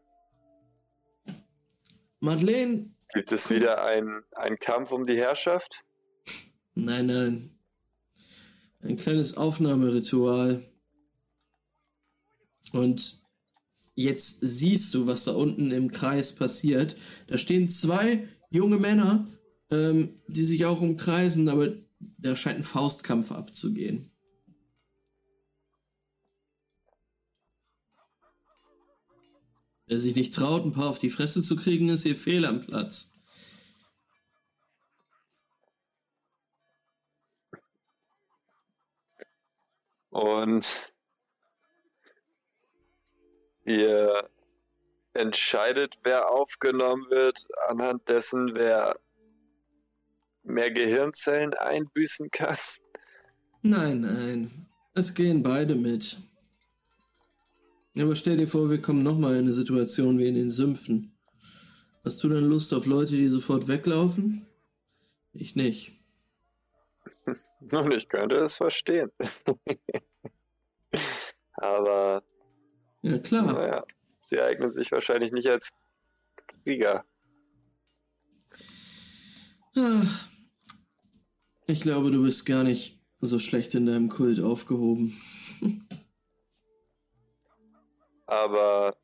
S1: Madeleine,
S2: Gibt es wieder einen Kampf um die Herrschaft?
S1: Nein, nein. Ein kleines Aufnahmeritual. Und jetzt siehst du, was da unten im Kreis passiert. Da stehen zwei junge Männer, ähm, die sich auch umkreisen, aber da scheint ein Faustkampf abzugehen. Wer sich nicht traut, ein paar auf die Fresse zu kriegen, ist hier fehl am Platz.
S2: Und ihr entscheidet, wer aufgenommen wird, anhand dessen, wer mehr Gehirnzellen einbüßen kann.
S1: Nein, nein. Es gehen beide mit. Aber stell dir vor, wir kommen nochmal in eine Situation wie in den Sümpfen. Hast du dann Lust auf Leute, die sofort weglaufen? Ich nicht.
S2: Und ich könnte es verstehen. Aber
S1: Ja, klar.
S2: naja, sie eignen sich wahrscheinlich nicht als Krieger.
S1: Ach, ich glaube, du bist gar nicht so schlecht in deinem Kult aufgehoben.
S2: Aber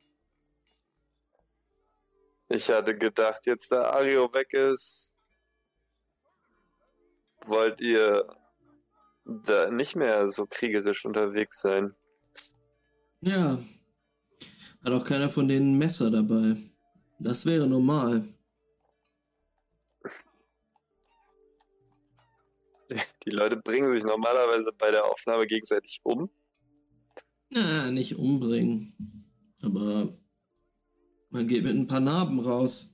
S2: ich hatte gedacht, jetzt da Ario weg ist, wollt ihr da nicht mehr so kriegerisch unterwegs sein.
S1: Ja. Hat auch keiner von denen ein Messer dabei. Das wäre normal.
S2: Die Leute bringen sich normalerweise bei der Aufnahme gegenseitig um.
S1: Na, nicht umbringen. Aber man geht mit ein paar Narben raus.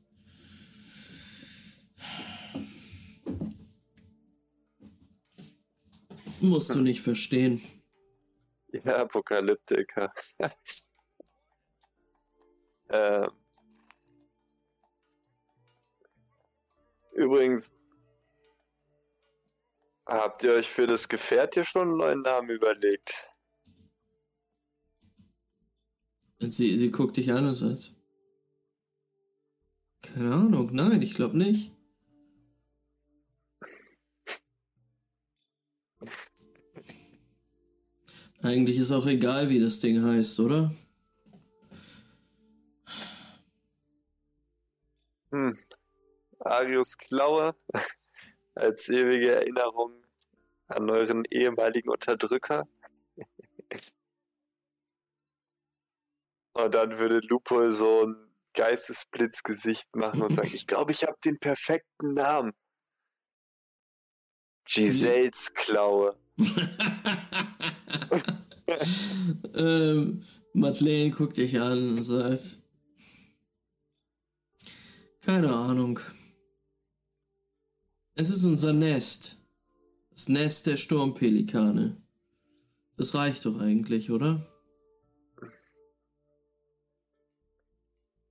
S1: Musst du nicht verstehen.
S2: Ja, Apokalyptiker. ähm. Übrigens, habt ihr euch für das Gefährt hier schon einen neuen Namen überlegt?
S1: Und sie, sie guckt dich an und sagt: Keine Ahnung, nein, ich glaube nicht. Eigentlich ist auch egal, wie das Ding heißt, oder?
S2: Hm. Arius Klaue als ewige Erinnerung an euren ehemaligen Unterdrücker. Und dann würde Lupo so einen Geistesblitzgesicht machen und sagen, ich glaube, ich habe den perfekten Namen. Giselles Klaue.
S1: ähm, Madeleine guckt dich an und sagt, keine Ahnung. Es ist unser Nest. Das Nest der Sturmpelikane. Das reicht doch eigentlich, oder?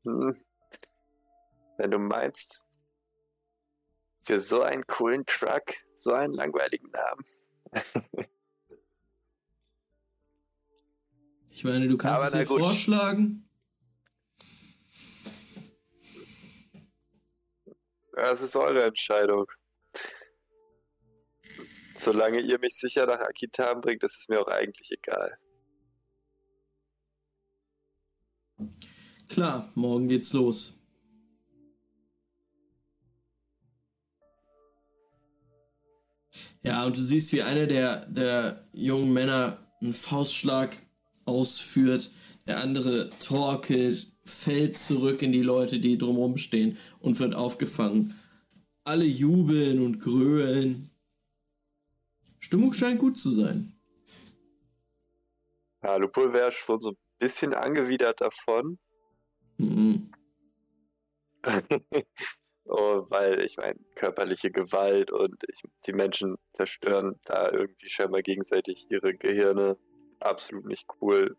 S2: Hm. Wenn du meinst, für so einen coolen Truck, so einen langweiligen Namen.
S1: ich meine, du kannst Aber es dir vorschlagen.
S2: Das ist eure Entscheidung. Solange ihr mich sicher nach Akitan bringt, ist es mir auch eigentlich egal.
S1: Klar, morgen geht's los. Ja, und du siehst, wie einer der, der jungen Männer einen Faustschlag ausführt, der andere torkelt, fällt zurück in die Leute, die drumherum stehen und wird aufgefangen. Alle jubeln und grölen. Stimmung scheint gut zu sein.
S2: Ja, Lupul wäre schon so ein bisschen angewidert davon. Mhm. oh, weil ich meine, körperliche Gewalt und ich, die Menschen zerstören da irgendwie scheinbar gegenseitig ihre Gehirne. Absolut nicht cool.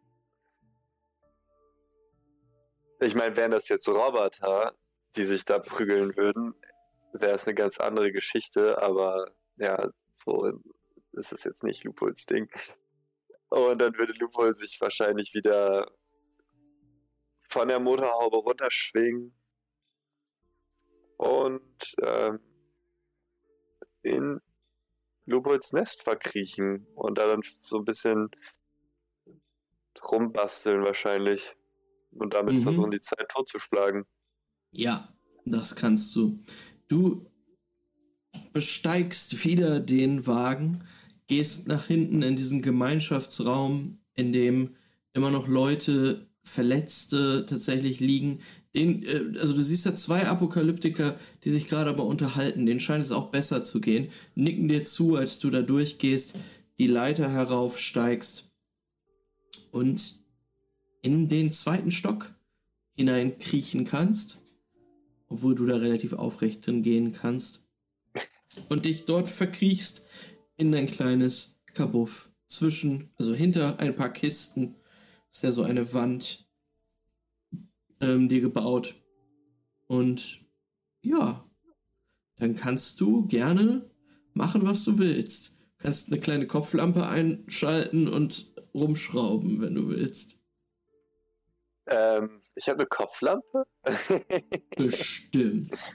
S2: Ich meine, wären das jetzt Roboter, die sich da prügeln würden, wäre es eine ganz andere Geschichte, aber ja, so ist es jetzt nicht Lupuls Ding. Und dann würde Lupul sich wahrscheinlich wieder von der Motorhaube runterschwingen und ähm, in Lupuls Nest verkriechen und da dann so ein bisschen rumbasteln wahrscheinlich und damit mhm. versuchen, die Zeit totzuschlagen.
S1: Ja, das kannst du. Du besteigst wieder den Wagen, gehst nach hinten in diesen Gemeinschaftsraum, in dem immer noch Leute, Verletzte tatsächlich liegen. Den, äh, also du siehst ja zwei Apokalyptiker, die sich gerade aber unterhalten. Denen scheint es auch besser zu gehen. Nicken dir zu, als du da durchgehst, die Leiter heraufsteigst und in den zweiten Stock hineinkriechen kannst, obwohl du da relativ aufrecht drin gehen kannst, und dich dort verkriechst in dein kleines Kabuff zwischen, also hinter ein paar Kisten, ist ja so eine Wand ähm, dir gebaut. Und ja, dann kannst du gerne machen, was du willst. Du kannst eine kleine Kopflampe einschalten und rumschrauben, wenn du willst.
S2: Ähm, ich habe eine Kopflampe.
S1: Bestimmt.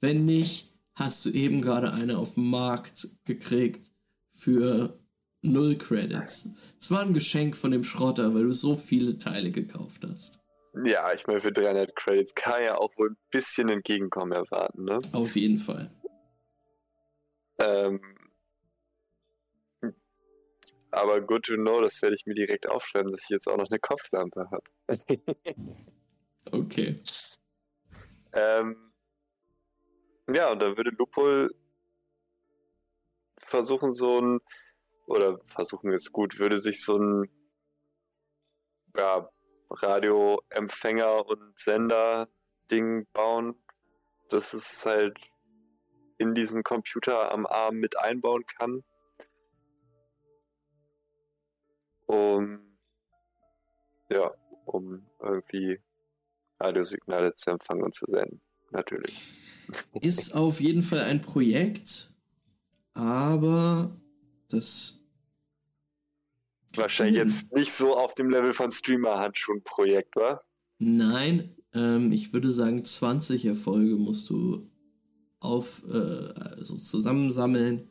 S1: Wenn nicht, hast du eben gerade eine auf dem Markt gekriegt für null Credits. Es war ein Geschenk von dem Schrotter, weil du so viele Teile gekauft hast.
S2: Ja, ich meine, für 300 Credits kann ja auch wohl ein bisschen Entgegenkommen erwarten, ne?
S1: Auf jeden Fall.
S2: Ähm, aber good to know, das werde ich mir direkt aufschreiben, dass ich jetzt auch noch eine Kopflampe habe.
S1: okay.
S2: Ähm, ja, und dann würde Lupol versuchen, so ein, oder versuchen ist gut, würde sich so ein ja, Radioempfänger und Sender-Ding bauen, dass es halt in diesen Computer am Arm mit einbauen kann. um ja, um irgendwie Radiosignale zu empfangen und zu senden, natürlich.
S1: Ist auf jeden Fall ein Projekt, aber das
S2: wahrscheinlich jetzt nicht so auf dem Level von Streamer-Handschuhen-Projekt, wa?
S1: Nein, ähm, ich würde sagen, 20 Erfolge musst du auf, äh, also zusammensammeln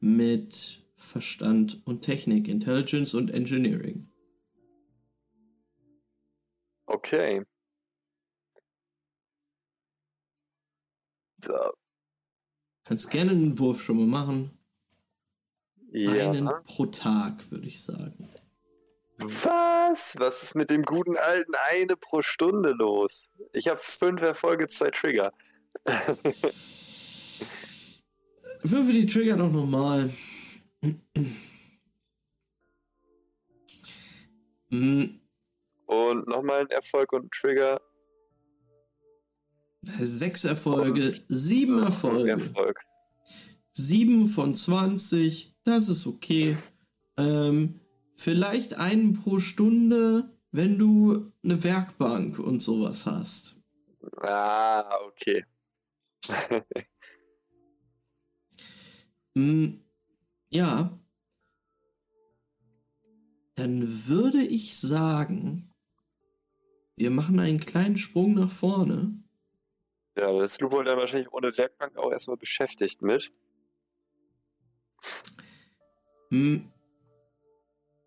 S1: mit Verstand und Technik, Intelligence und Engineering.
S2: Okay.
S1: So. Kannst gerne einen Wurf schon mal machen. Ja. Einen pro Tag, würde ich sagen.
S2: Was? Was ist mit dem guten alten eine pro Stunde los? Ich habe fünf Erfolge, zwei Trigger.
S1: Würfel die Trigger doch nochmal. Hm,
S2: Und nochmal ein Erfolg und ein Trigger.
S1: Sechs Erfolge, sieben
S2: Und
S1: Erfolge.
S2: Erfolg.
S1: 7 von 20, das ist okay. Ähm, vielleicht einen pro Stunde, wenn du eine Werkbank und sowas hast.
S2: Ah, okay.
S1: Hm, ja. Dann würde ich sagen, wir machen einen kleinen Sprung nach vorne.
S2: Ja, das ist Lupo dann wahrscheinlich ohne Werkbank auch erstmal beschäftigt mit.
S1: Hm,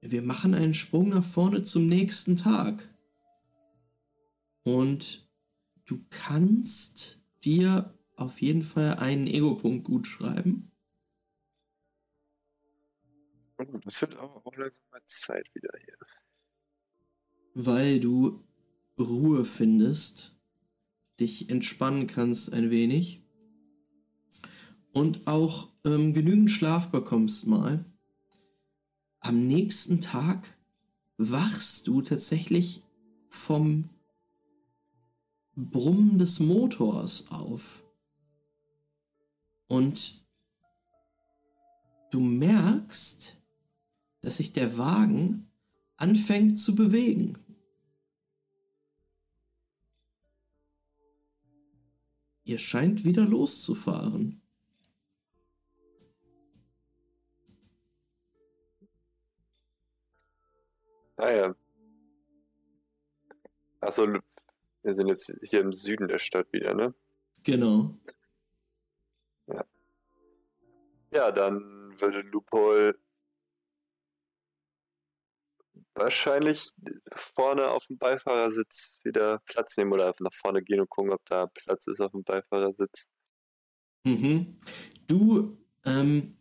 S1: wir machen einen Sprung nach vorne zum nächsten Tag. Und du kannst dir auf jeden Fall einen Ego-Punkt gut schreiben.
S2: Oh, das wird aber auch langsam mal Zeit wieder hier.
S1: weil du Ruhe findest, dich entspannen kannst ein wenig und auch ähm, genügend Schlaf bekommst mal. Am nächsten Tag wachst du tatsächlich vom Brummen des Motors auf. Und du merkst, dass sich der Wagen anfängt zu bewegen. Ihr scheint wieder loszufahren.
S2: Ah ja. Achso, wir sind jetzt hier im Süden der Stadt wieder, ne?
S1: Genau.
S2: Ja, dann würde Lupol wahrscheinlich vorne auf dem Beifahrersitz wieder Platz nehmen oder einfach nach vorne gehen und gucken, ob da Platz ist auf dem Beifahrersitz.
S1: Mhm. Du ähm,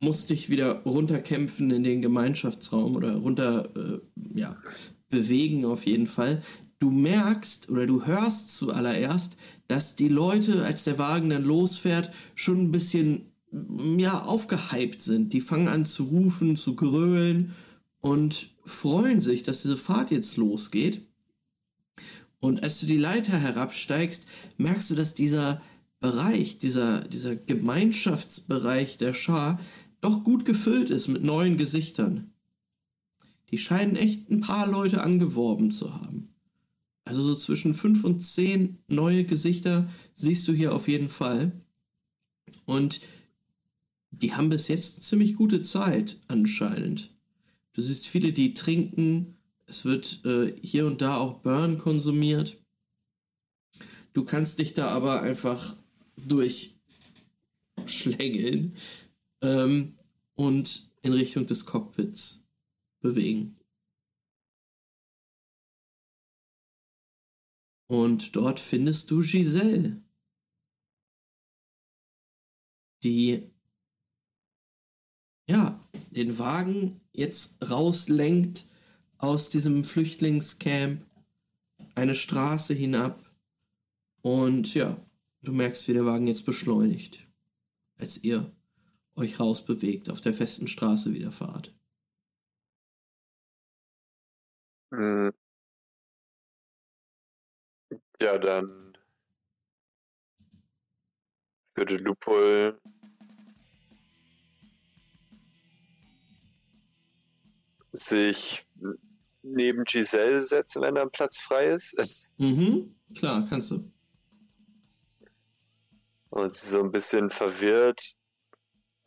S1: musst dich wieder runterkämpfen in den Gemeinschaftsraum oder runter, äh, ja, bewegen auf jeden Fall. Du merkst oder du hörst zuallererst, dass die Leute, als der Wagen dann losfährt, schon ein bisschen, mm, ja, aufgehypt sind. Die fangen an zu rufen, zu grölen und freuen sich, dass diese Fahrt jetzt losgeht. Und als du die Leiter herabsteigst, merkst du, dass dieser Bereich, dieser, dieser Gemeinschaftsbereich der Schar doch gut gefüllt ist mit neuen Gesichtern. Die scheinen echt ein paar Leute angeworben zu haben. Also so zwischen fünf und zehn neue Gesichter siehst du hier auf jeden Fall. Und die haben bis jetzt ziemlich gute Zeit anscheinend. Du siehst viele, die trinken. Es wird äh, hier und da auch Burn konsumiert. Du kannst dich da aber einfach durchschlängeln ähm, und in Richtung des Cockpits bewegen. Und dort findest du Giselle, die ja den Wagen jetzt rauslenkt aus diesem Flüchtlingscamp eine Straße hinab und ja, du merkst, wie der Wagen jetzt beschleunigt, als ihr euch rausbewegt, auf der festen Straße wieder fahrt.
S2: Hm. Ja, dann würde Lupol sich neben Giselle setzen, wenn da ein Platz frei ist.
S1: Mhm, klar, kannst du.
S2: Und sie so ein bisschen verwirrt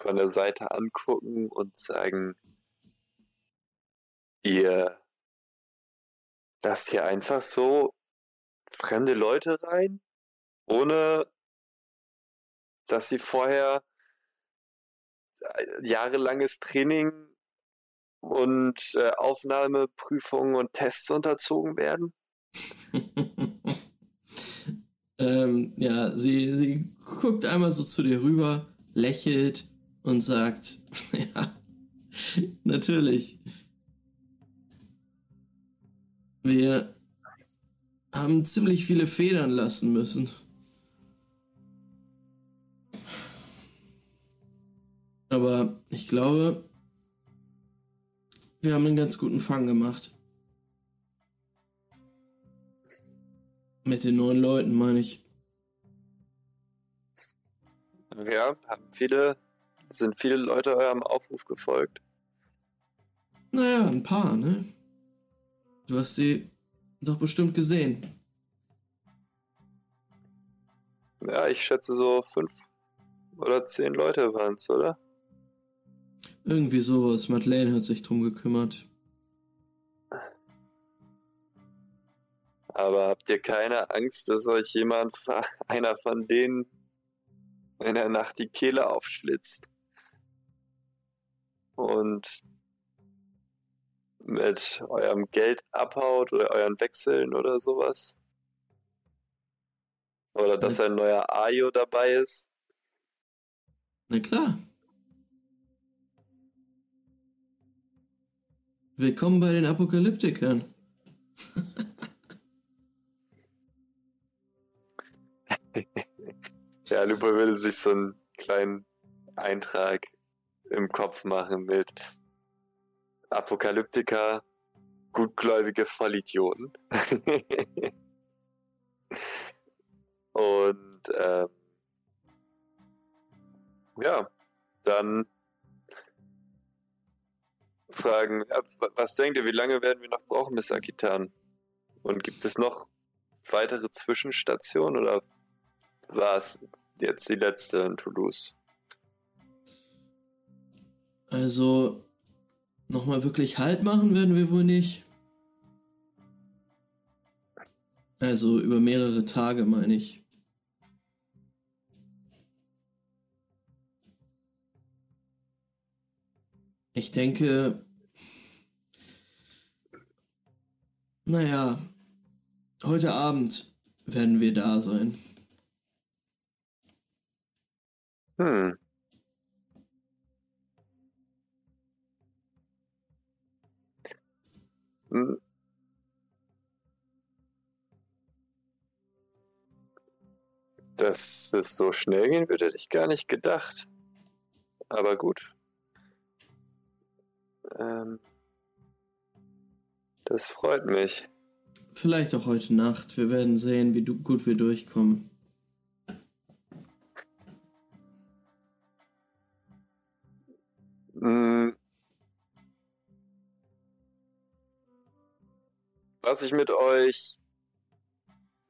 S2: von der Seite angucken und sagen, ihr lasst hier einfach so fremde Leute rein, ohne dass sie vorher jahrelanges Training und äh, Aufnahmeprüfungen und Tests unterzogen werden?
S1: ähm, ja, sie, sie guckt einmal so zu dir rüber, lächelt und sagt, ja, natürlich. Wir haben ziemlich viele Federn lassen müssen. Aber ich glaube, wir haben einen ganz guten Fang gemacht. Mit den neuen Leuten, meine ich.
S2: Ja, haben viele, sind viele Leute eurem Aufruf gefolgt.
S1: Naja, ein paar, ne? Du hast sie doch bestimmt gesehen.
S2: Ja, ich schätze so fünf oder zehn Leute waren es, oder?
S1: Irgendwie sowas. Madeleine hat sich drum gekümmert.
S2: Aber habt ihr keine Angst, dass euch jemand, einer von denen, in der Nacht die Kehle aufschlitzt? Und mit eurem Geld abhaut oder euren Wechseln oder sowas? Oder dass ein neuer Ayo dabei ist?
S1: Na klar. Willkommen bei den Apokalyptikern.
S2: ja, Lupo würde sich so einen kleinen Eintrag im Kopf machen mit Apokalyptiker, gutgläubige Vollidioten. Und ähm, ja, dann fragen, was denkt ihr, wie lange werden wir noch brauchen bis Akitan? Und gibt es noch weitere Zwischenstationen oder war es jetzt die letzte in Toulouse?
S1: Also, nochmal wirklich Halt machen werden wir wohl nicht. Also über mehrere Tage, meine ich. Ich denke, naja, heute Abend werden wir da sein.
S2: Hm. Hm. Dass es so schnell gehen würde, hätte ich gar nicht gedacht. Aber gut. Ähm, das freut mich.
S1: Vielleicht auch heute Nacht. Wir werden sehen, wie gut wir durchkommen.
S2: Hm. Was ich mit euch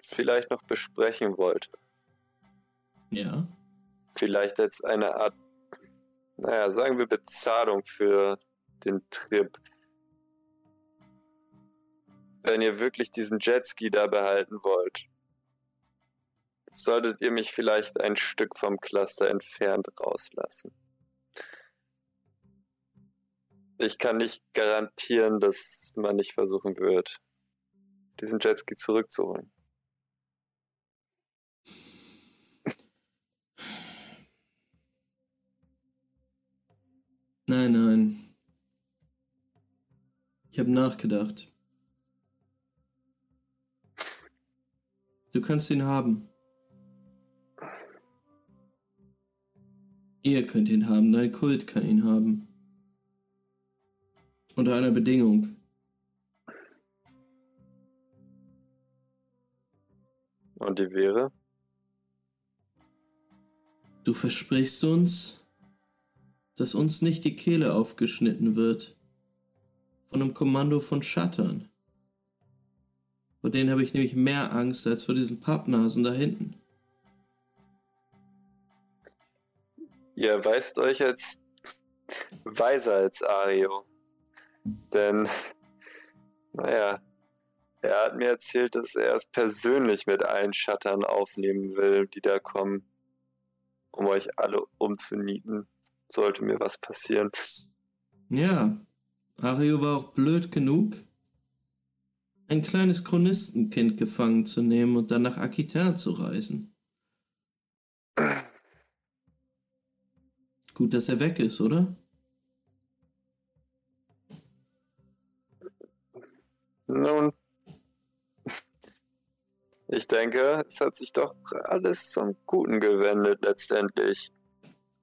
S2: vielleicht noch besprechen wollte.
S1: Ja.
S2: Vielleicht als eine Art, naja, sagen wir Bezahlung für den Trip. Wenn ihr wirklich diesen Jetski da behalten wollt, solltet ihr mich vielleicht ein Stück vom Cluster entfernt rauslassen. Ich kann nicht garantieren, dass man nicht versuchen wird, diesen Jetski zurückzuholen.
S1: Nein, nein. Ich habe nachgedacht. Du kannst ihn haben. Ihr könnt ihn haben, dein Kult kann ihn haben. Unter einer Bedingung.
S2: Und die wäre?
S1: Du versprichst uns, dass uns nicht die Kehle aufgeschnitten wird von einem Kommando von Shuttern. Vor denen habe ich nämlich mehr Angst als vor diesen Pappnasen da hinten.
S2: Ihr weist euch als weiser als Ario. Denn, naja, er hat mir erzählt, dass er es persönlich mit allen Shuttern aufnehmen will, die da kommen, um euch alle umzunieten, sollte mir was passieren.
S1: Ja, Ario war auch blöd genug, ein kleines Chronistenkind gefangen zu nehmen und dann nach Aquitain zu reisen. Gut, dass er weg ist, oder?
S2: Nun, Ich denke, es hat sich doch alles zum Guten gewendet letztendlich.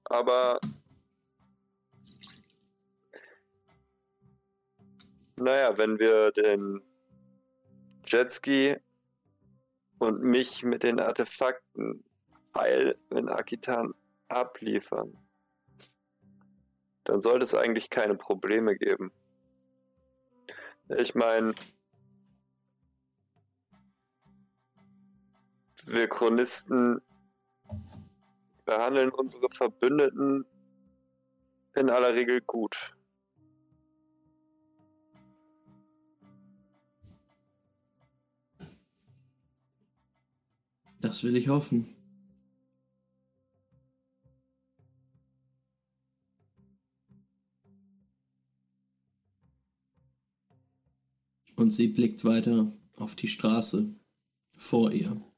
S2: Aber naja, wenn wir den Jetski und mich mit den Artefakten heil in Akitan abliefern, dann sollte es eigentlich keine Probleme geben. Ich meine, wir Chronisten behandeln unsere Verbündeten in aller Regel gut.
S1: Das will ich hoffen. Und sie blickt weiter auf die Straße vor ihr.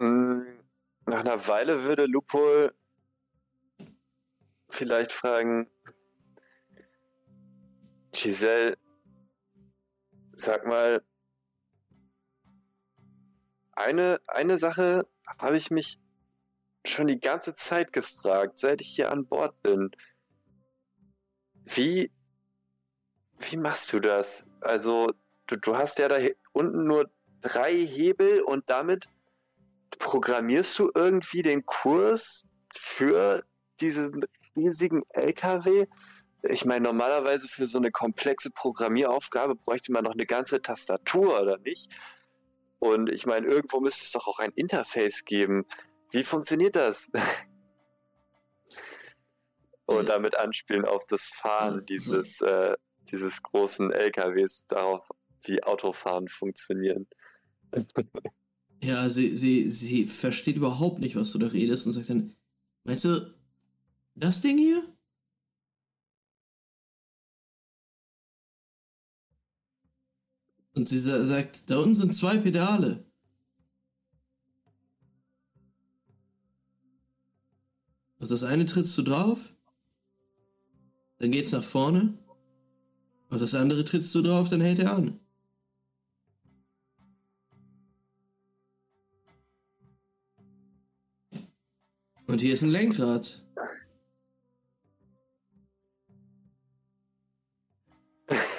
S2: Nach einer Weile würde Lupol vielleicht fragen, Giselle, sag mal, eine, eine Sache habe ich mich schon die ganze Zeit gefragt, seit ich hier an Bord bin. Wie, wie machst du das? Also, du, du hast ja da unten nur drei Hebel und damit programmierst du irgendwie den Kurs für diesen riesigen LKW? Ich meine, normalerweise für so eine komplexe Programmieraufgabe bräuchte man noch eine ganze Tastatur, oder nicht? Und ich meine, irgendwo müsste es doch auch ein Interface geben. Wie funktioniert das? Und damit anspielen auf das Fahren dieses, äh, dieses großen LKWs, darauf, wie Autofahren funktionieren.
S1: Ja, sie, sie, sie versteht überhaupt nicht, was du da redest und sagt dann, meinst du, das Ding hier? Und sie sagt, da unten sind zwei Pedale. Auf das eine trittst du drauf, dann geht's nach vorne. Auf das andere trittst du drauf, dann hält er an. Und hier ist ein Lenkrad.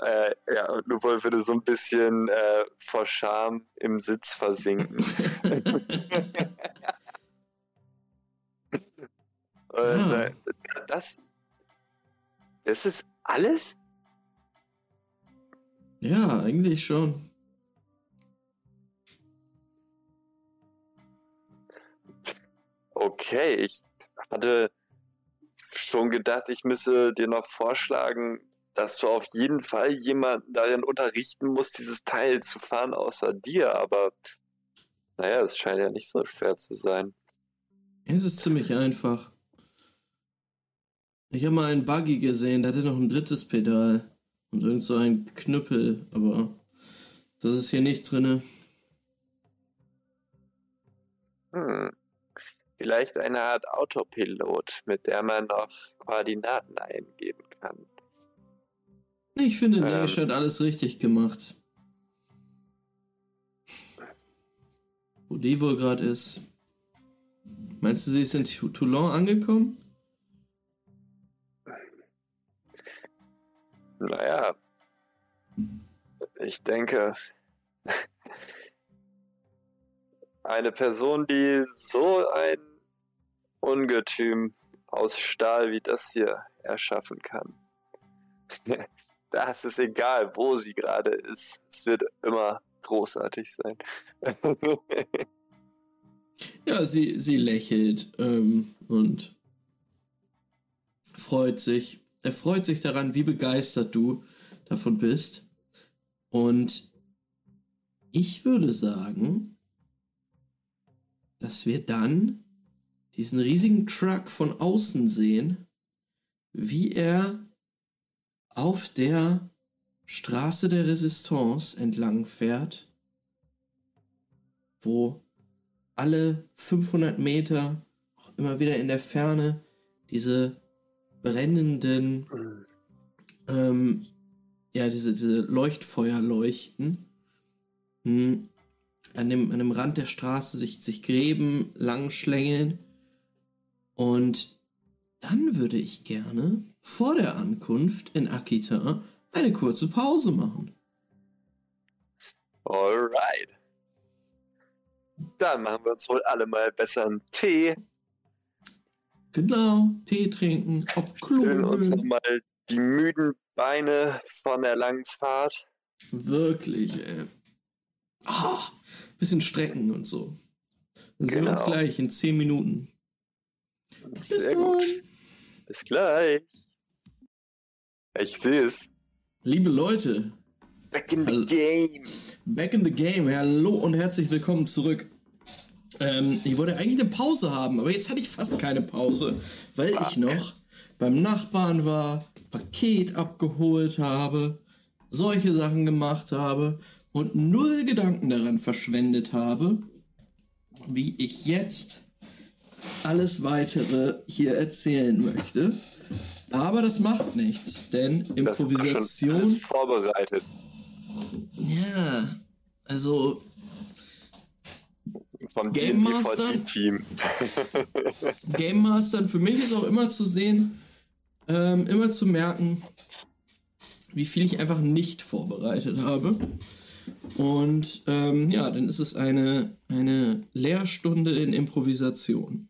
S2: äh, ja, und Lupol würde so ein bisschen äh, vor Scham im Sitz versinken. und, äh, das, das ist alles?
S1: Ja, eigentlich schon.
S2: Okay, ich hatte schon gedacht, ich müsse dir noch vorschlagen, dass du auf jeden Fall jemanden darin unterrichten musst, dieses Teil zu fahren, außer dir. Aber naja, es scheint ja nicht so schwer zu sein.
S1: Es ist ziemlich einfach. Ich habe mal einen Buggy gesehen, der hatte noch ein drittes Pedal und irgend so ein Knüppel, aber das ist hier nicht drinne.
S2: Hm. Vielleicht eine Art Autopilot, mit der man noch Koordinaten eingeben kann.
S1: Ich finde, ähm, Nash hat alles richtig gemacht. Wo die wohl gerade ist. Meinst du, sie ist in Toulon angekommen?
S2: Naja, ich denke, eine Person, die so ein Ungetüm aus Stahl wie das hier erschaffen kann. das ist egal, wo sie gerade ist. Es wird immer großartig sein.
S1: ja, sie, sie lächelt ähm, und freut sich. Er freut sich daran, wie begeistert du davon bist. Und ich würde sagen, dass wir dann diesen riesigen Truck von außen sehen, wie er auf der Straße der Resistance entlang fährt, wo alle 500 Meter auch immer wieder in der Ferne diese brennenden, ähm, ja, diese, diese Leuchtfeuer leuchten. Hm. An, dem, an dem Rand der Straße sich, sich Gräben lang schlängeln. Und dann würde ich gerne vor der Ankunft in Akita eine kurze Pause machen.
S2: Alright. Dann machen wir uns wohl alle mal besser einen Tee.
S1: Genau, Tee trinken, auf Klo
S2: Fühlen uns nochmal die müden Beine von der langen Fahrt.
S1: Wirklich, ey. Ah, bisschen strecken und so. Dann sehen wir uns
S2: Genau.
S1: gleich in 10 Minuten. Bis
S2: Sehr
S1: dann.
S2: gut. Bis gleich. Ich sehe es.
S1: Liebe Leute,
S2: Back in the game.
S1: back in the game. Hallo und herzlich willkommen zurück. Ähm, ich wollte eigentlich eine Pause haben, aber jetzt hatte ich fast keine Pause, weil ich noch beim Nachbarn war, Paket abgeholt habe, solche Sachen gemacht habe und null Gedanken daran verschwendet habe, wie ich jetzt alles weitere hier erzählen möchte. Aber das macht nichts, denn
S2: Das ist
S1: Improvisation,
S2: vorbereitet.
S1: ja, also
S2: Vom
S1: Game Master?
S2: D&D-Team.
S1: Game Mastern für mich ist auch immer zu sehen, ähm, immer zu merken, wie viel ich einfach nicht vorbereitet habe. Und ähm, ja, dann ist es eine, eine Lehrstunde in Improvisation.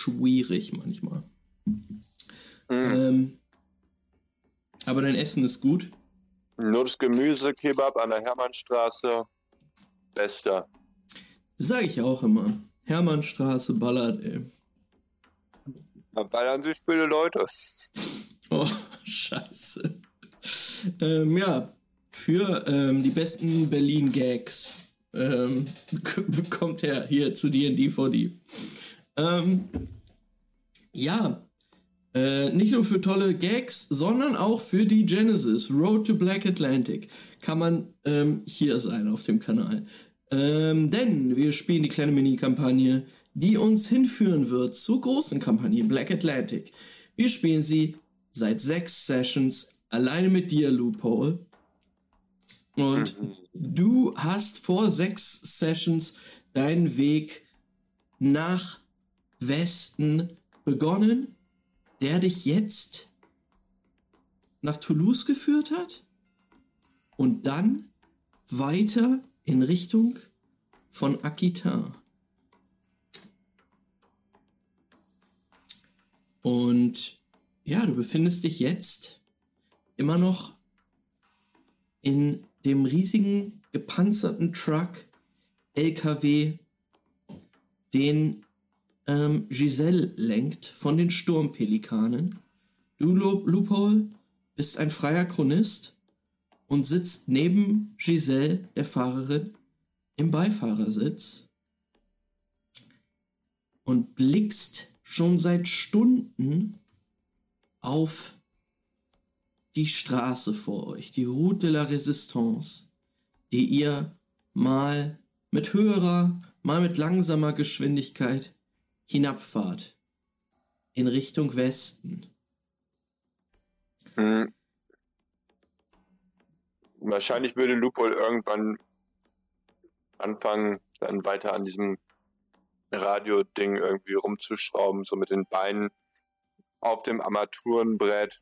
S1: Schwierig manchmal. Ähm, aber dein Essen ist gut.
S2: Nur das Gemüse, Kebab an der Hermannstraße. Bester.
S1: Sag ich auch immer. Hermannstraße ballert, ey.
S2: Da ballern sich viele Leute.
S1: Oh, scheiße. Ähm, ja, für ähm, die besten Berlin-Gags ähm, kommt er hier zu D&D4D. Ähm, ja, äh, nicht nur für tolle Gags, sondern auch für die Genesis Road to Black Atlantic kann man ähm, hier sein auf dem Kanal. Ähm, denn wir spielen die kleine Mini-Kampagne, die uns hinführen wird zur großen Kampagne Black Atlantic. Wir spielen sie seit sechs Sessions alleine mit dir, Loophole. Und du hast vor sechs Sessions deinen Weg nach Westen begonnen, der dich jetzt nach Toulouse geführt hat und dann weiter in Richtung von Aquitain. Und ja, du befindest dich jetzt immer noch in dem riesigen gepanzerten Truck LKW, den ähm, Giselle lenkt von den Sturmpelikanen. Du, Lo- Loophole, bist ein freier Chronist und sitzt neben Giselle, der Fahrerin, im Beifahrersitz und blickst schon seit Stunden auf die Straße vor euch, die Route de la Resistance, die ihr mal mit höherer, mal mit langsamer Geschwindigkeit hinabfahrt in Richtung Westen.
S2: Hm. Wahrscheinlich würde Lupol irgendwann anfangen, dann weiter an diesem Radio-Ding irgendwie rumzuschrauben, so mit den Beinen auf dem Armaturenbrett,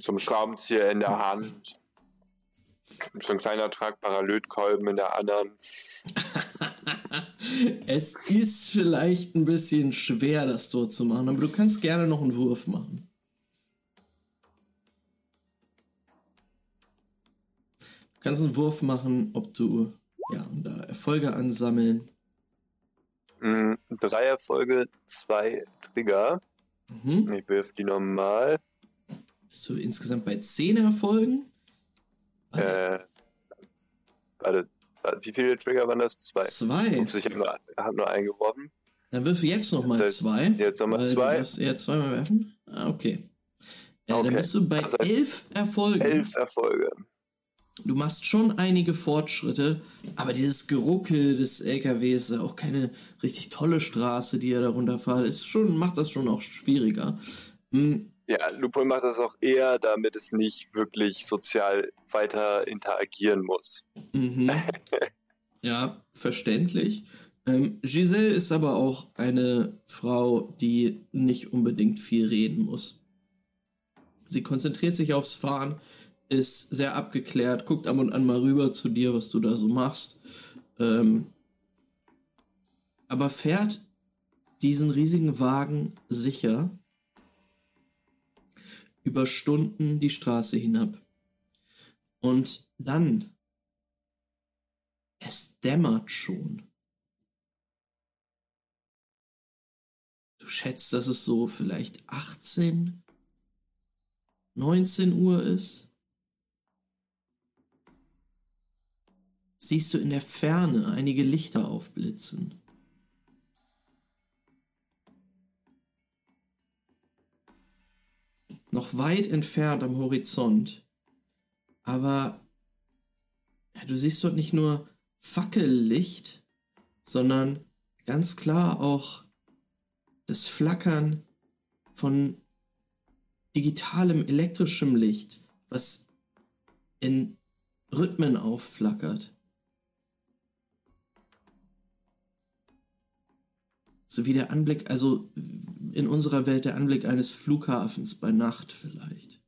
S2: zum Schraubenzieher in der Hand, so ein kleiner tragbarer Lötkolben in der anderen.
S1: Es ist vielleicht ein bisschen schwer, das dort zu machen, aber du kannst gerne noch einen Wurf machen. Du kannst einen Wurf machen, ob du ja und da Erfolge ansammeln.
S2: Hm, Drei Erfolge, zwei Trigger.
S1: Mhm.
S2: Ich wirf die normal.
S1: Bist du insgesamt bei 10 Erfolgen?
S2: Äh, warte, wie viele Trigger waren das? Zwei.
S1: Zwei.
S2: Ups, ich habe nur, hab nur eingeworfen.
S1: Dann würfe jetzt noch mal
S2: Das heißt,
S1: zwei.
S2: jetzt noch mal
S1: weil
S2: zwei.
S1: Du eher zweimal werfen. Ah, okay. Äh, Dann
S2: Okay.
S1: bist du bei
S2: Das heißt,
S1: elf Erfolgen.
S2: Elf Erfolge.
S1: du machst schon einige Fortschritte, aber dieses Geruckel des LKWs ist auch keine richtig tolle Straße, die er da runterfahrt. Ist schon, macht das schon auch schwieriger. Hm.
S2: Ja, Lupol macht das auch eher, damit es nicht wirklich sozial weiter interagieren muss.
S1: Mhm. ja, verständlich. Ähm, Giselle ist aber auch eine Frau, die nicht unbedingt viel reden muss. Sie konzentriert sich aufs Fahren, ist sehr abgeklärt, guckt ab und an mal rüber zu dir, was du da so machst. Ähm, aber fährt diesen riesigen Wagen sicher über Stunden die Straße hinab. Und dann, es dämmert schon. Du schätzt, dass es so vielleicht 18, 19 Uhr ist. Siehst du in der Ferne einige Lichter aufblitzen. Noch weit entfernt am Horizont. Aber ja, du siehst dort nicht nur Fackellicht, sondern ganz klar auch das Flackern von digitalem elektrischem Licht, was in Rhythmen aufflackert. So wie der Anblick, also in unserer Welt der Anblick eines Flughafens bei Nacht vielleicht.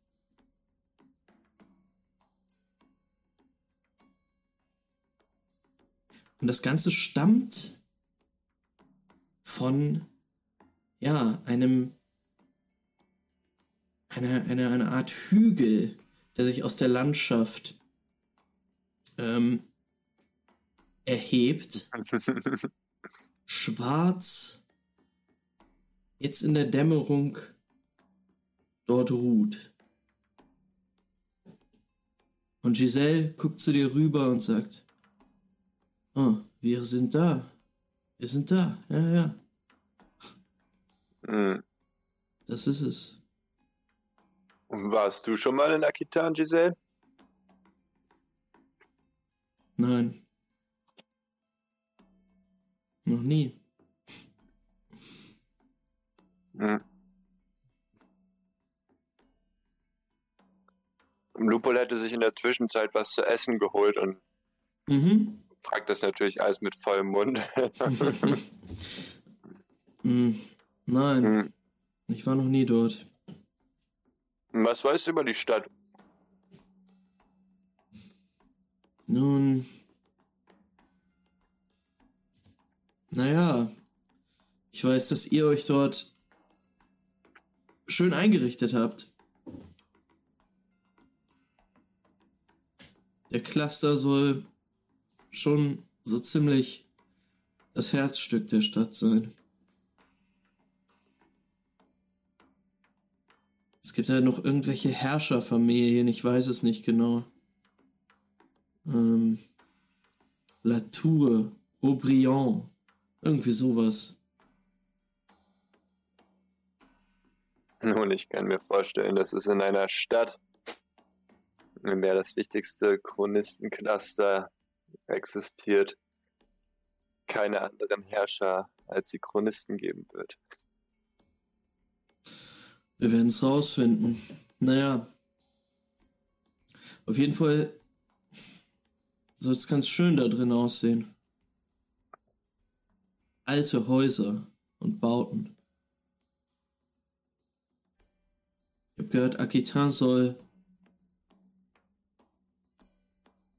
S1: Und das Ganze stammt von ja, einem, eine, eine, eine Art Hügel, der sich aus der Landschaft ähm, erhebt. Schwarz, jetzt in der Dämmerung dort ruht. Und Giselle guckt zu dir rüber und sagt, oh, wir sind da. Wir sind da, ja, ja.
S2: Mhm.
S1: Das ist es.
S2: Und warst du schon mal in Akitan, Giselle?
S1: Nein. Noch nie.
S2: Mhm. Lupol hätte sich in der Zwischenzeit was zu essen geholt und
S1: mhm.
S2: fragt das natürlich alles mit vollem Mund.
S1: mhm. Nein,
S2: Hm.
S1: ich war noch nie dort.
S2: Was weißt du über die Stadt?
S1: Nun, naja, ich weiß, dass ihr euch dort schön eingerichtet habt. Der Cluster soll schon so ziemlich das Herzstück der Stadt sein. Es gibt ja noch irgendwelche Herrscherfamilien, ich weiß es nicht genau. Ähm, Latour, Aubryon, irgendwie sowas.
S2: Nun, ich kann mir vorstellen, dass es in einer Stadt, in der das wichtigste Chronistencluster existiert, keine anderen Herrscher als die Chronisten geben wird.
S1: Wir werden es rausfinden. Naja. Auf jeden Fall soll es ganz schön da drin aussehen. Alte Häuser und Bauten. Ich habe gehört, Aquitain soll,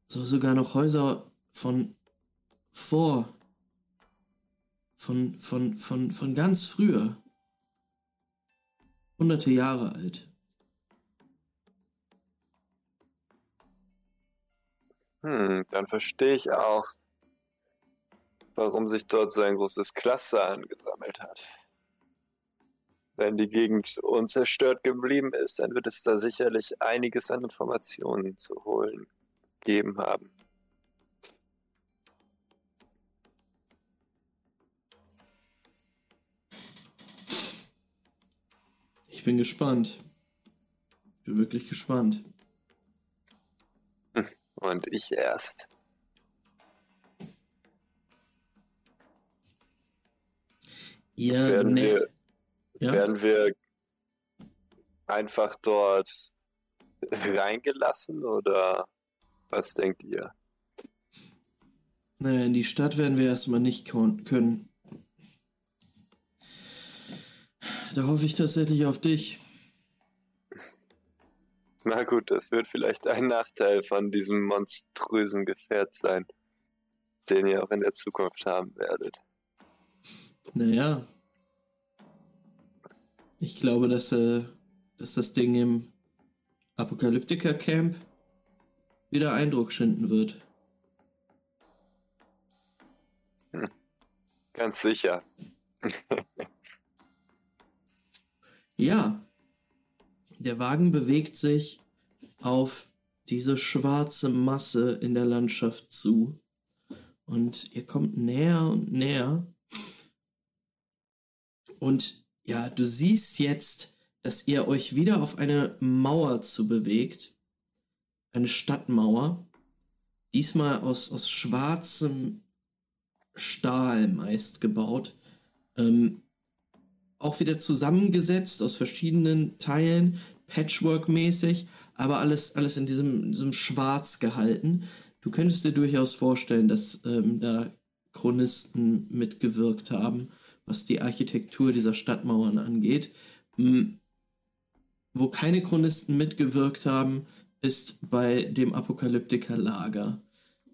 S1: soll sogar noch Häuser von vor, von, von, von, von ganz früher hunderte Jahre alt.
S2: Hm, dann verstehe ich auch, warum sich dort so ein großes Cluster angesammelt hat. Wenn die Gegend unzerstört geblieben ist, dann wird es da sicherlich einiges an Informationen zu holen geben haben.
S1: Ich bin gespannt. Ich bin wirklich gespannt.
S2: Und ich erst.
S1: Ihr
S2: Werden
S1: nä-
S2: wir,
S1: ja?
S2: werden wir einfach dort reingelassen oder was denkt ihr?
S1: Naja, in die Stadt werden wir erstmal nicht können. Da hoffe ich tatsächlich auf dich.
S2: Na gut, das wird vielleicht ein Nachteil von diesem monströsen Gefährt sein, den ihr auch in der Zukunft haben werdet.
S1: Naja. Ich glaube, dass, äh, dass das Ding im Apokalyptiker-Camp wieder Eindruck schinden wird.
S2: Ganz sicher.
S1: Ja. Der Wagen bewegt sich auf diese schwarze Masse in der Landschaft zu. Und ihr kommt näher und näher. Und ja, du siehst jetzt, dass ihr euch wieder auf eine Mauer zu bewegt. Eine Stadtmauer. Diesmal aus, aus schwarzem Stahl meist gebaut. Ähm, auch wieder zusammengesetzt aus verschiedenen Teilen, Patchwork-mäßig, aber alles, alles in diesem, diesem Schwarz gehalten. Du könntest dir durchaus vorstellen, dass ähm, da Chronisten mitgewirkt haben, was die Architektur dieser Stadtmauern angeht. Wo keine Chronisten mitgewirkt haben, ist bei dem Apokalyptiker-Lager,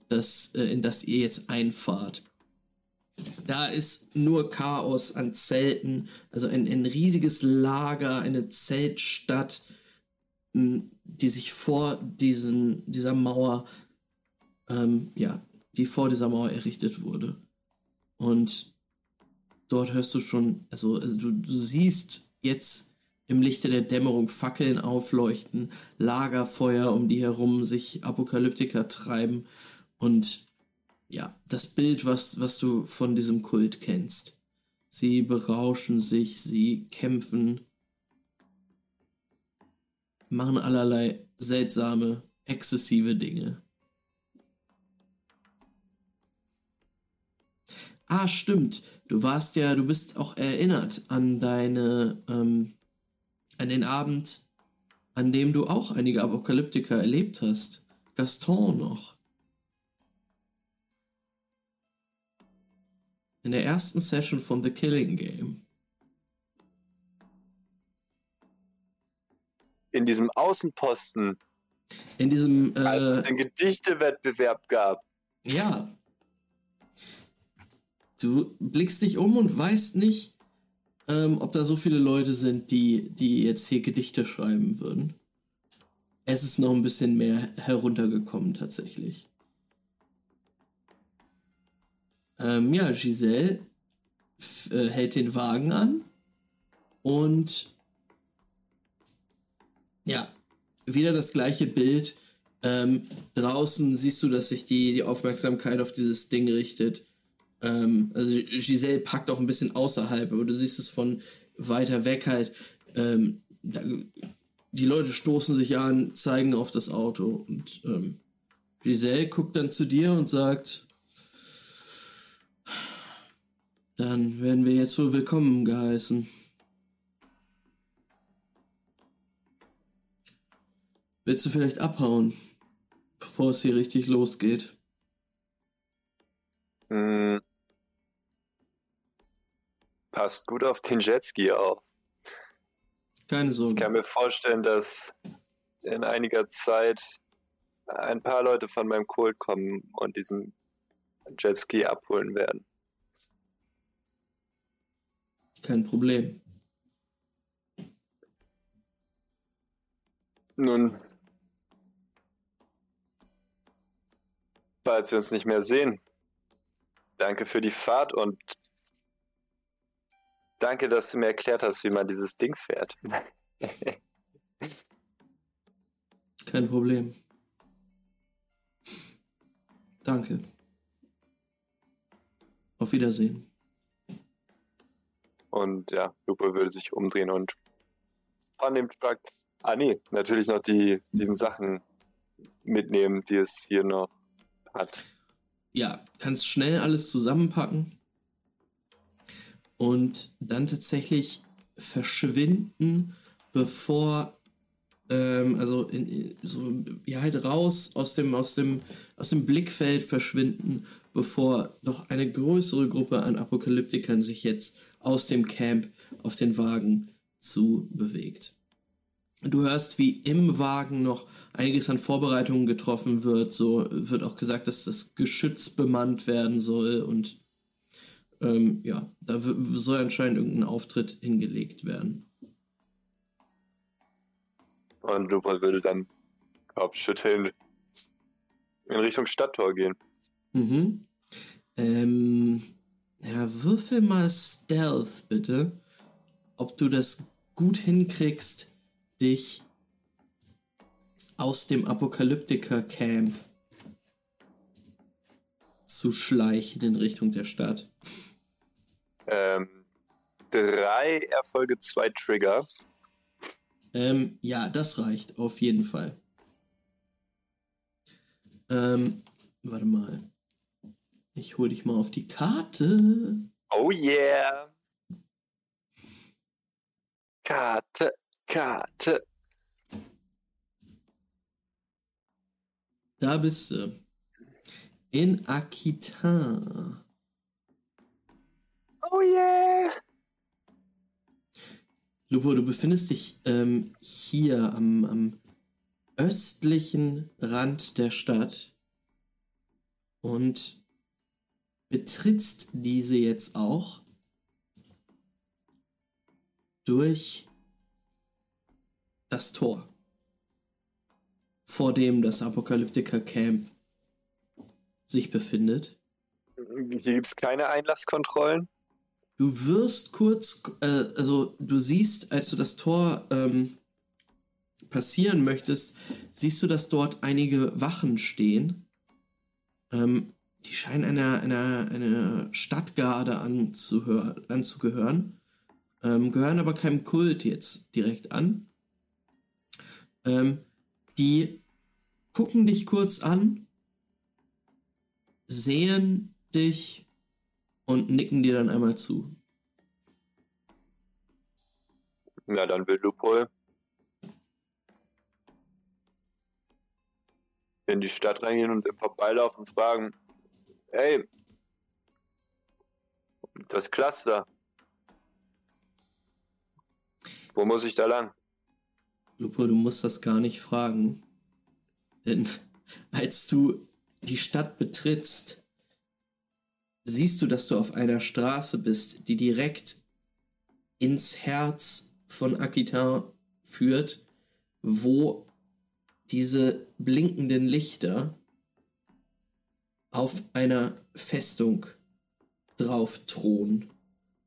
S1: das, äh, in das ihr jetzt einfahrt. Da ist nur Chaos an Zelten, also ein, ein riesiges Lager, eine Zeltstadt, die sich vor diesen, dieser Mauer, ähm, ja, die vor dieser Mauer errichtet wurde. Und dort hörst du schon, also, also du, du siehst jetzt im Lichte der Dämmerung Fackeln aufleuchten, Lagerfeuer um die herum sich Apokalyptiker treiben und ja, das Bild, was, was du von diesem Kult kennst. Sie berauschen sich, sie kämpfen, machen allerlei seltsame, exzessive Dinge. Ah, stimmt. Du warst ja, du bist auch erinnert an deine, ähm, an den Abend, an dem du auch einige Apokalyptiker erlebt hast. Gaston noch. In der ersten Session von The Killing Game.
S2: In diesem Außenposten,
S1: In diesem,
S2: als
S1: äh,
S2: es den Gedichtewettbewerb gab.
S1: ja. Du blickst dich um und weißt nicht, ähm, ob da so viele Leute sind, die, die jetzt hier Gedichte schreiben würden. Es ist noch ein bisschen mehr heruntergekommen tatsächlich. Ähm, ja, Giselle äh, hält den Wagen an und ja, wieder das gleiche Bild. Ähm, draußen siehst du, dass sich die, die Aufmerksamkeit auf dieses Ding richtet. Ähm, also Giselle packt auch ein bisschen außerhalb, aber du siehst es von weiter weg halt. Ähm, da, die Leute stoßen sich an, zeigen auf das Auto und ähm, Giselle guckt dann zu dir und sagt, dann werden wir jetzt wohl willkommen geheißen. Willst du vielleicht abhauen, bevor es hier richtig losgeht?
S2: Hm. Passt gut auf den Jetski auf.
S1: Keine
S2: Ich
S1: Sorge.
S2: kann mir vorstellen, dass in einiger Zeit ein paar Leute von meinem Kult kommen und diesen Jetski abholen werden.
S1: Kein Problem.
S2: Nun, falls wir uns nicht mehr sehen, danke für die Fahrt und danke, dass du mir erklärt hast, wie man dieses Ding fährt.
S1: Kein Problem. Danke. Auf Wiedersehen.
S2: Und ja, Lupo würde sich umdrehen und von dem Truck. Ah nee, natürlich noch die sieben Sachen mitnehmen, die es hier noch hat.
S1: Ja, kannst schnell alles zusammenpacken und dann tatsächlich verschwinden, bevor ähm, also in, so ja halt raus aus dem aus dem aus dem Blickfeld verschwinden, bevor doch eine größere Gruppe an Apokalyptikern sich jetzt aus dem Camp auf den Wagen zu bewegt. Du hörst, wie im Wagen noch einiges an Vorbereitungen getroffen wird. So wird auch gesagt, dass das Geschütz bemannt werden soll und ähm, ja, da soll anscheinend irgendein Auftritt hingelegt werden.
S2: Und Lupin würde dann Kopfschütteln in Richtung Stadttor gehen.
S1: Mhm. Ähm, ja, würfel mal Stealth, bitte. Ob du das gut hinkriegst, dich aus dem Apokalyptiker-Camp zu schleichen in Richtung der Stadt.
S2: Ähm, drei Erfolge, zwei Trigger.
S1: Ähm, ja, das reicht auf jeden Fall. Ähm, warte mal. Ich hol dich mal auf die Karte.
S2: Oh yeah. Karte, Karte.
S1: Da bist du. In Akitan.
S2: Oh yeah.
S1: Lupo, du befindest dich ähm, hier am, am östlichen Rand der Stadt und betrittst diese jetzt auch durch das Tor, vor dem das Apokalyptiker Camp sich befindet.
S2: Hier gibt es keine Einlasskontrollen.
S1: Du wirst kurz, äh, also du siehst, als du das Tor ähm, passieren möchtest, siehst du, dass dort einige Wachen stehen. Ähm, die scheinen einer, einer, einer Stadtgarde anzugehören, ähm, gehören aber keinem Kult jetzt direkt an. Ähm, die gucken dich kurz an, sehen dich und nicken dir dann einmal zu.
S2: Ja, dann will Lupol in die Stadt reingehen und im Vorbeilaufen und fragen, hey, das Cluster, wo muss ich da lang?
S1: Lupo, du musst das gar nicht fragen. Denn als du die Stadt betrittst, siehst du, dass du auf einer Straße bist, die direkt ins Herz von Aquitain führt, wo diese blinkenden Lichter auf einer Festung drauf thronen,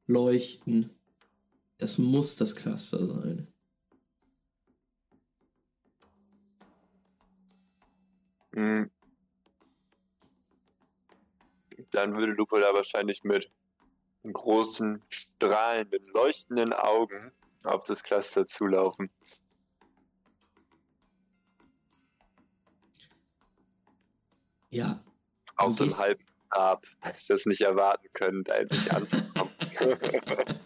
S1: leuchten. Das muss das Cluster sein.
S2: Hm. Dann würde Lupo da wahrscheinlich mit großen, strahlenden, leuchtenden Augen auf das Cluster zulaufen.
S1: Ja.
S2: Aus so einem halben Ab, das nicht erwarten können, da endlich anzukommen.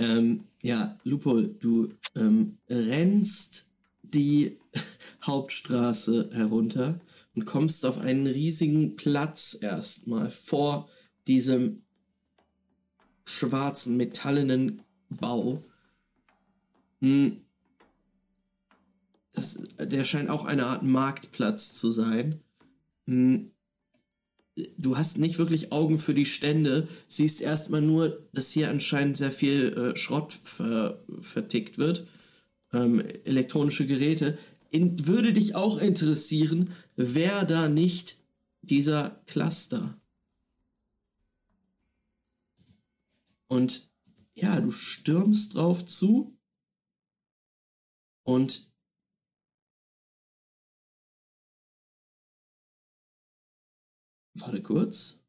S1: ähm, ja, Lupo, du ähm, rennst die Hauptstraße herunter und kommst auf einen riesigen Platz erstmal vor diesem schwarzen, metallenen Bau. Hm. Das, der scheint auch eine Art Marktplatz zu sein. Hm. Du hast nicht wirklich Augen für die Stände, siehst erstmal nur, dass hier anscheinend sehr viel äh, Schrott ver vertickt wird. Ähm, elektronische Geräte. In, würde dich auch interessieren, wer da nicht dieser Cluster. Und ja, du stürmst drauf zu und warte kurz.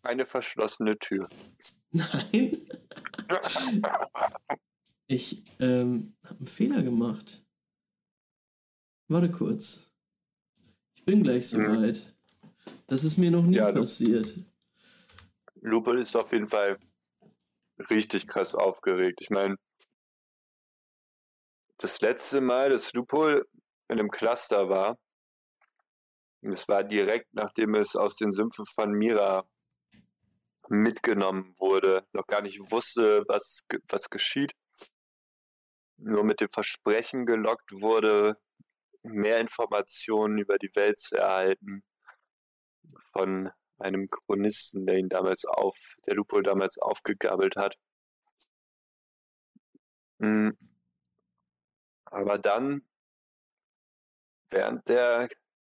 S2: Eine verschlossene Tür.
S1: Nein. ich ähm, habe einen Fehler gemacht. warte kurz. Ich bin gleich soweit. Das ist mir noch nie
S2: Ja,
S1: passiert.
S2: Lupol ist auf jeden Fall richtig krass aufgeregt. Ich meine, das letzte Mal, dass Lupol in einem Cluster war, das war direkt nachdem es aus den Sümpfen von Mira mitgenommen wurde, noch gar nicht wusste, was, was geschieht, nur mit dem Versprechen gelockt wurde, mehr Informationen über die Welt zu erhalten von einem Chronisten, der ihn damals auf, der Lupol damals aufgegabelt hat. Mm. Aber dann, während der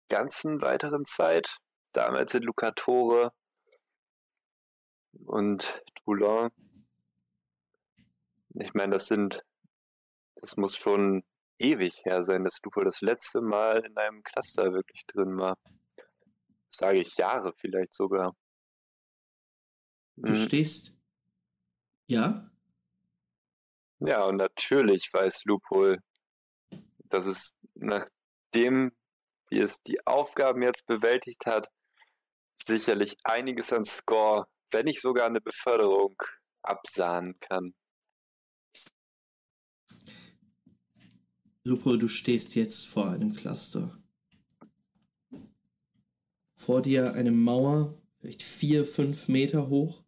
S2: ganzen weiteren Zeit, damals in Lucatore und Toulon, ich meine, das sind, das muss schon ewig her sein, dass Lupol das letzte Mal in einem Cluster wirklich drin war. Sage ich Jahre vielleicht sogar.
S1: Du
S2: Mm.
S1: stehst. Ja?
S2: Ja, und natürlich weiß Lupol, dass es nachdem, wie es die Aufgaben jetzt bewältigt hat, sicherlich einiges an Score, wenn nicht sogar eine Beförderung, absahnen kann.
S1: Lupo, du stehst jetzt vor einem Cluster. Vor dir eine Mauer, vielleicht vier, fünf Meter hoch.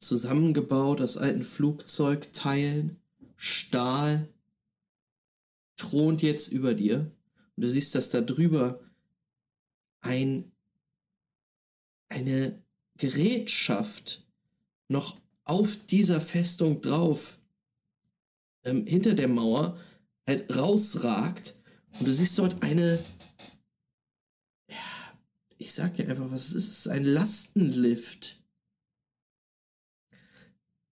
S1: Zusammengebaut aus alten Flugzeugteilen, Stahl, thront jetzt über dir. Und du siehst, dass da drüber ein, eine Gerätschaft noch auf dieser Festung drauf ähm, hinter der Mauer halt rausragt und du siehst dort eine, ja, ich sag dir einfach, was es ist, es ist ein Lastenlift.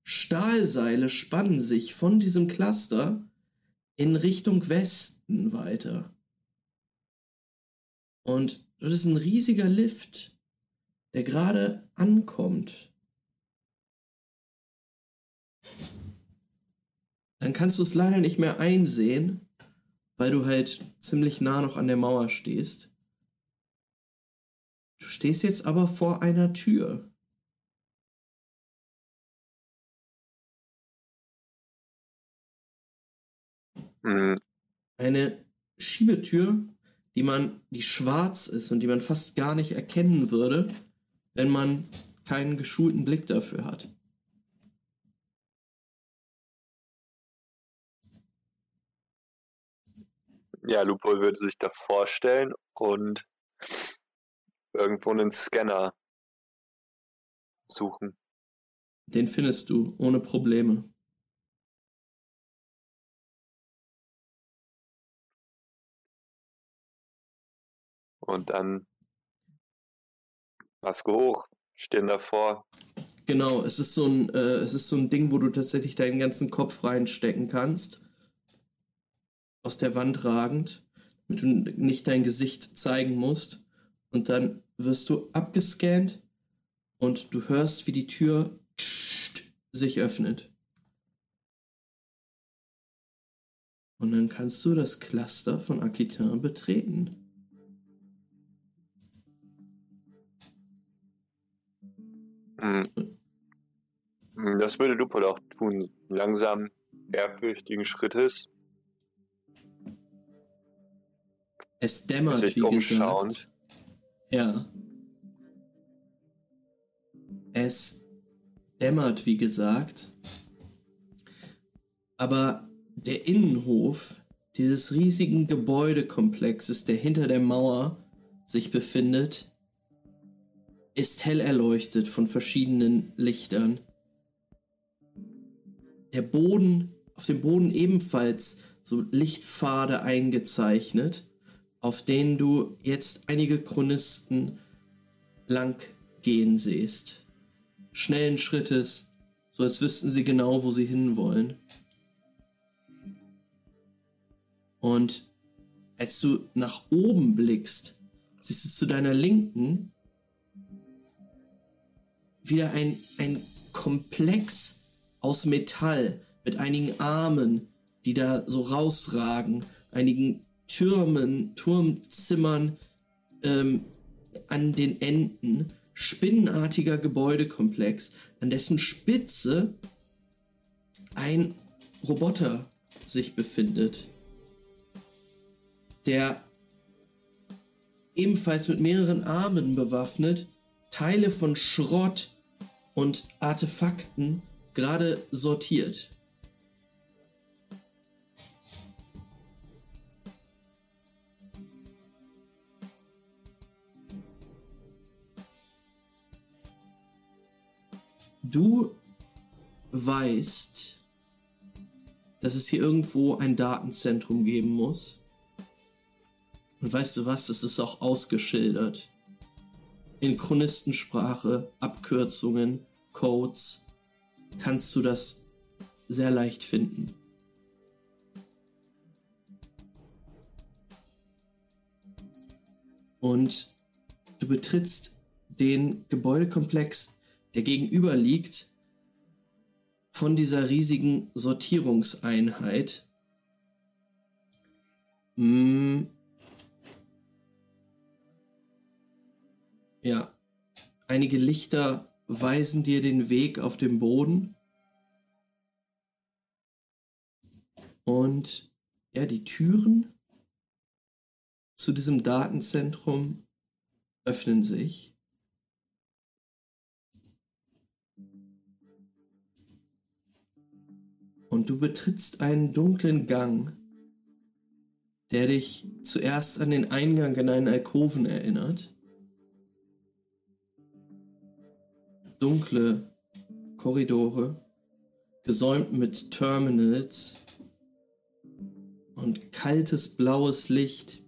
S1: Stahlseile spannen sich von diesem Cluster in Richtung Westen weiter. Und das ist ein riesiger Lift, der gerade ankommt. Dann kannst du es leider nicht mehr einsehen, weil du halt ziemlich nah noch an der Mauer stehst. Du stehst jetzt aber vor einer Tür.
S2: Mm,
S1: Eine Schiebetür, die man, die schwarz ist und die man fast gar nicht erkennen würde, wenn man keinen geschulten Blick dafür hat.
S2: Ja, Lupol würde sich da vorstellen und irgendwo einen Scanner suchen.
S1: Den findest du ohne Probleme.
S2: Und dann Maske hoch, stehen davor.
S1: Genau, es ist so ein, äh, es ist so ein Ding, wo du tatsächlich deinen ganzen Kopf reinstecken kannst. Aus der Wand ragend, damit du nicht dein Gesicht zeigen musst. Und dann wirst du abgescannt und du hörst, wie die Tür sich öffnet. Und dann kannst du das Cluster von Aquitain betreten.
S2: Mm. Mm, Das würde Lupol auch tun. Langsam, ehrfürchtigen Schrittes,
S1: Es dämmert,
S2: sich
S1: wie
S2: umschauend.
S1: gesagt. Ja. Es dämmert, wie gesagt. Aber der Innenhof dieses riesigen Gebäudekomplexes, der hinter der Mauer sich befindet, ist hell erleuchtet von verschiedenen Lichtern. Der Boden, auf dem Boden ebenfalls so Lichtpfade eingezeichnet, auf denen du jetzt einige Chronisten lang gehen siehst. Schnellen Schrittes, so als wüssten sie genau, wo sie hinwollen. Und als du nach oben blickst, siehst du zu deiner Linken wieder ein, ein Komplex aus Metall mit einigen Armen, die da so rausragen einigen Türmen, Turmzimmern ähm, an den Enden spinnenartiger Gebäudekomplex, an dessen Spitze ein Roboter sich befindet, der ebenfalls mit mehreren Armen bewaffnet Teile von Schrott und Artefakten gerade sortiert. Du weißt, dass es hier irgendwo ein Datenzentrum geben muss. Und weißt du was, das ist auch ausgeschildert. In Chronistensprache, Abkürzungen, Codes, kannst du das sehr leicht finden. Und du betrittst den Gebäudekomplex, der gegenüber liegt, von dieser riesigen Sortierungseinheit. Mm. Ja, einige Lichter weisen dir den Weg auf dem Boden. Und ja, die Türen zu diesem Datenzentrum öffnen sich. Und du betrittst einen dunklen Gang, der dich zuerst an den Eingang in einen Alkoven erinnert. Dunkle Korridore, gesäumt mit Terminals und kaltes blaues Licht,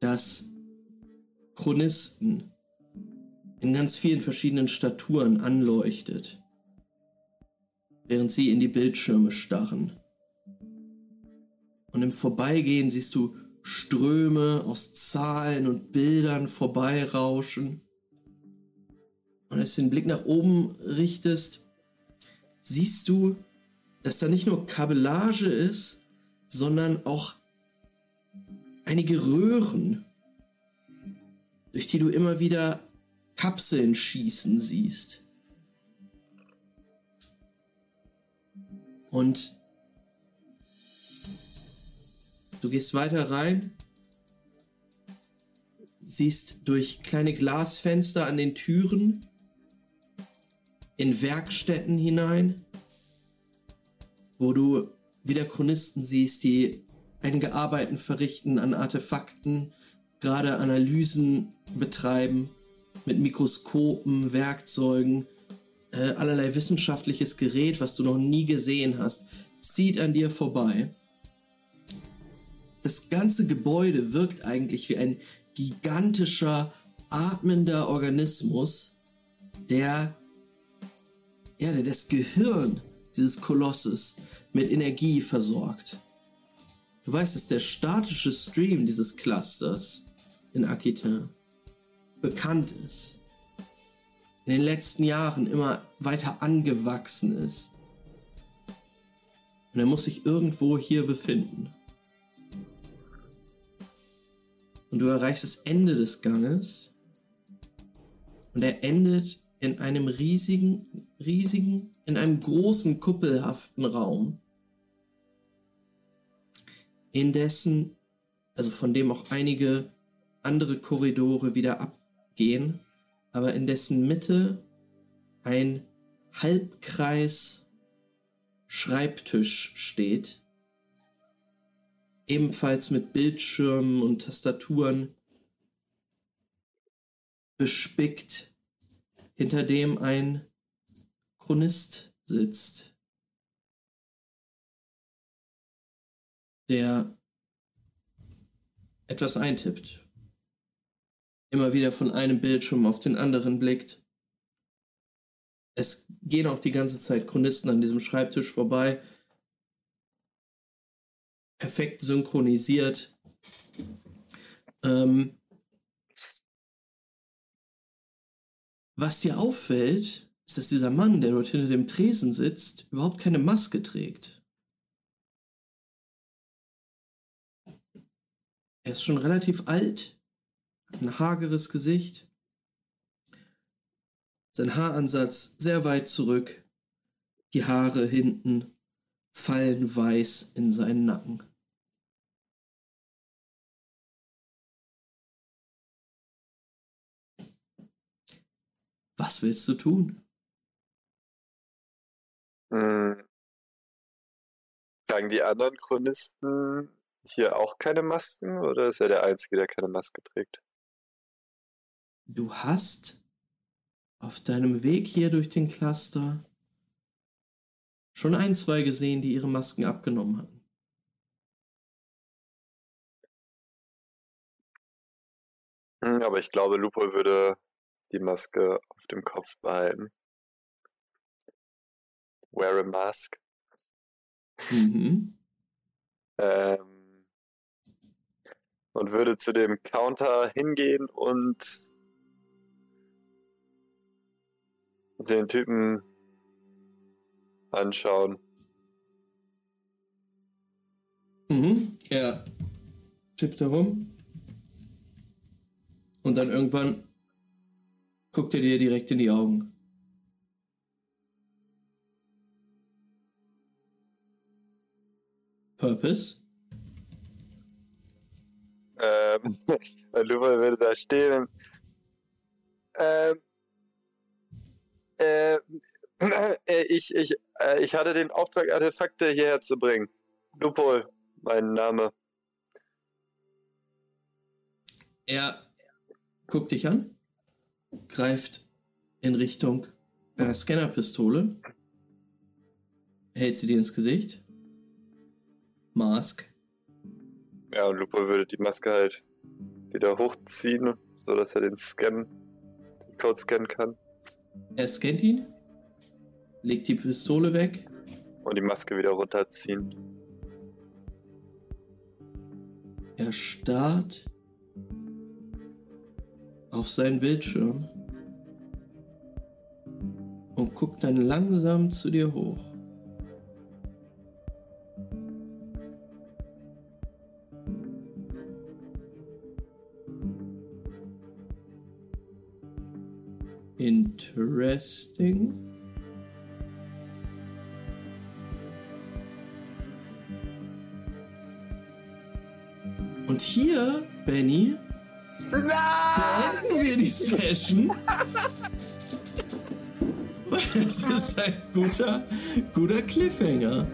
S1: das Chronisten in ganz vielen verschiedenen Staturen anleuchtet während sie in die Bildschirme starren. Und im Vorbeigehen siehst du Ströme aus Zahlen und Bildern vorbeirauschen. Und als du den Blick nach oben richtest, siehst du, dass da nicht nur Kabellage ist, sondern auch einige Röhren, durch die du immer wieder Kapseln schießen siehst. Und du gehst weiter rein, siehst durch kleine Glasfenster an den Türen in Werkstätten hinein, wo du wieder Chronisten siehst, die einige Arbeiten verrichten an Artefakten, gerade Analysen betreiben mit Mikroskopen, Werkzeugen, äh, allerlei wissenschaftliches Gerät, was du noch nie gesehen hast, zieht an dir vorbei. Das ganze Gebäude wirkt eigentlich wie ein gigantischer, atmender Organismus, der, ja, der das Gehirn dieses Kolosses mit Energie versorgt. Du weißt, dass der statische Stream dieses Clusters in Aquitaine bekannt ist in den letzten Jahren immer weiter angewachsen ist. Und er muss sich irgendwo hier befinden. Und du erreichst das Ende des Ganges. Und er endet in einem riesigen, riesigen, in einem großen kuppelhaften Raum, in dessen, also von dem auch einige andere Korridore wieder abgehen aber in dessen Mitte ein Halbkreis Schreibtisch steht, ebenfalls mit Bildschirmen und Tastaturen bespickt, hinter dem ein Chronist sitzt, der etwas eintippt immer wieder von einem Bildschirm auf den anderen blickt. Es gehen auch die ganze Zeit Chronisten an diesem Schreibtisch vorbei. Perfekt synchronisiert. Ähm, was dir auffällt, ist, dass dieser Mann, der dort hinter dem Tresen sitzt, überhaupt keine Maske trägt. Er ist schon relativ alt, ein hageres Gesicht, sein Haaransatz sehr weit zurück, die Haare hinten fallen weiß in seinen Nacken. Was willst du tun?
S2: Hm. Tragen die anderen Chronisten hier auch keine Masken oder ist er der Einzige, der keine Maske trägt?
S1: Du hast auf deinem Weg hier durch den Cluster schon ein, zwei gesehen, die ihre Masken abgenommen hatten.
S2: Hm, Aber ich glaube, Lupo würde die Maske auf dem Kopf behalten. Wear a mask.
S1: Mhm.
S2: Ähm, und würde zu dem Counter hingehen und den Typen anschauen.
S1: Mhm. Er tippt herum. Und dann irgendwann guckt er dir direkt in die Augen. Purpose?
S2: Ähm, Lupo würde da stehen. Ähm, äh, äh, ich, ich, äh, ich hatte den Auftrag, Artefakte hierher zu bringen. Lupol, mein Name.
S1: Er guckt dich an, greift in Richtung einer Scannerpistole, hält sie dir ins Gesicht. Mask.
S2: Ja, und Lupo würde die Maske halt wieder hochziehen, so dass er den Scan, den Code scannen kann.
S1: Er scannt ihn, legt die Pistole weg.
S2: Und die Maske wieder runterziehen.
S1: Er starrt auf seinen Bildschirm und guckt dann langsam zu dir hoch. Interesting. Und hier, Benny, beenden wir die Session. Es ist ein guter, guter Cliffhanger.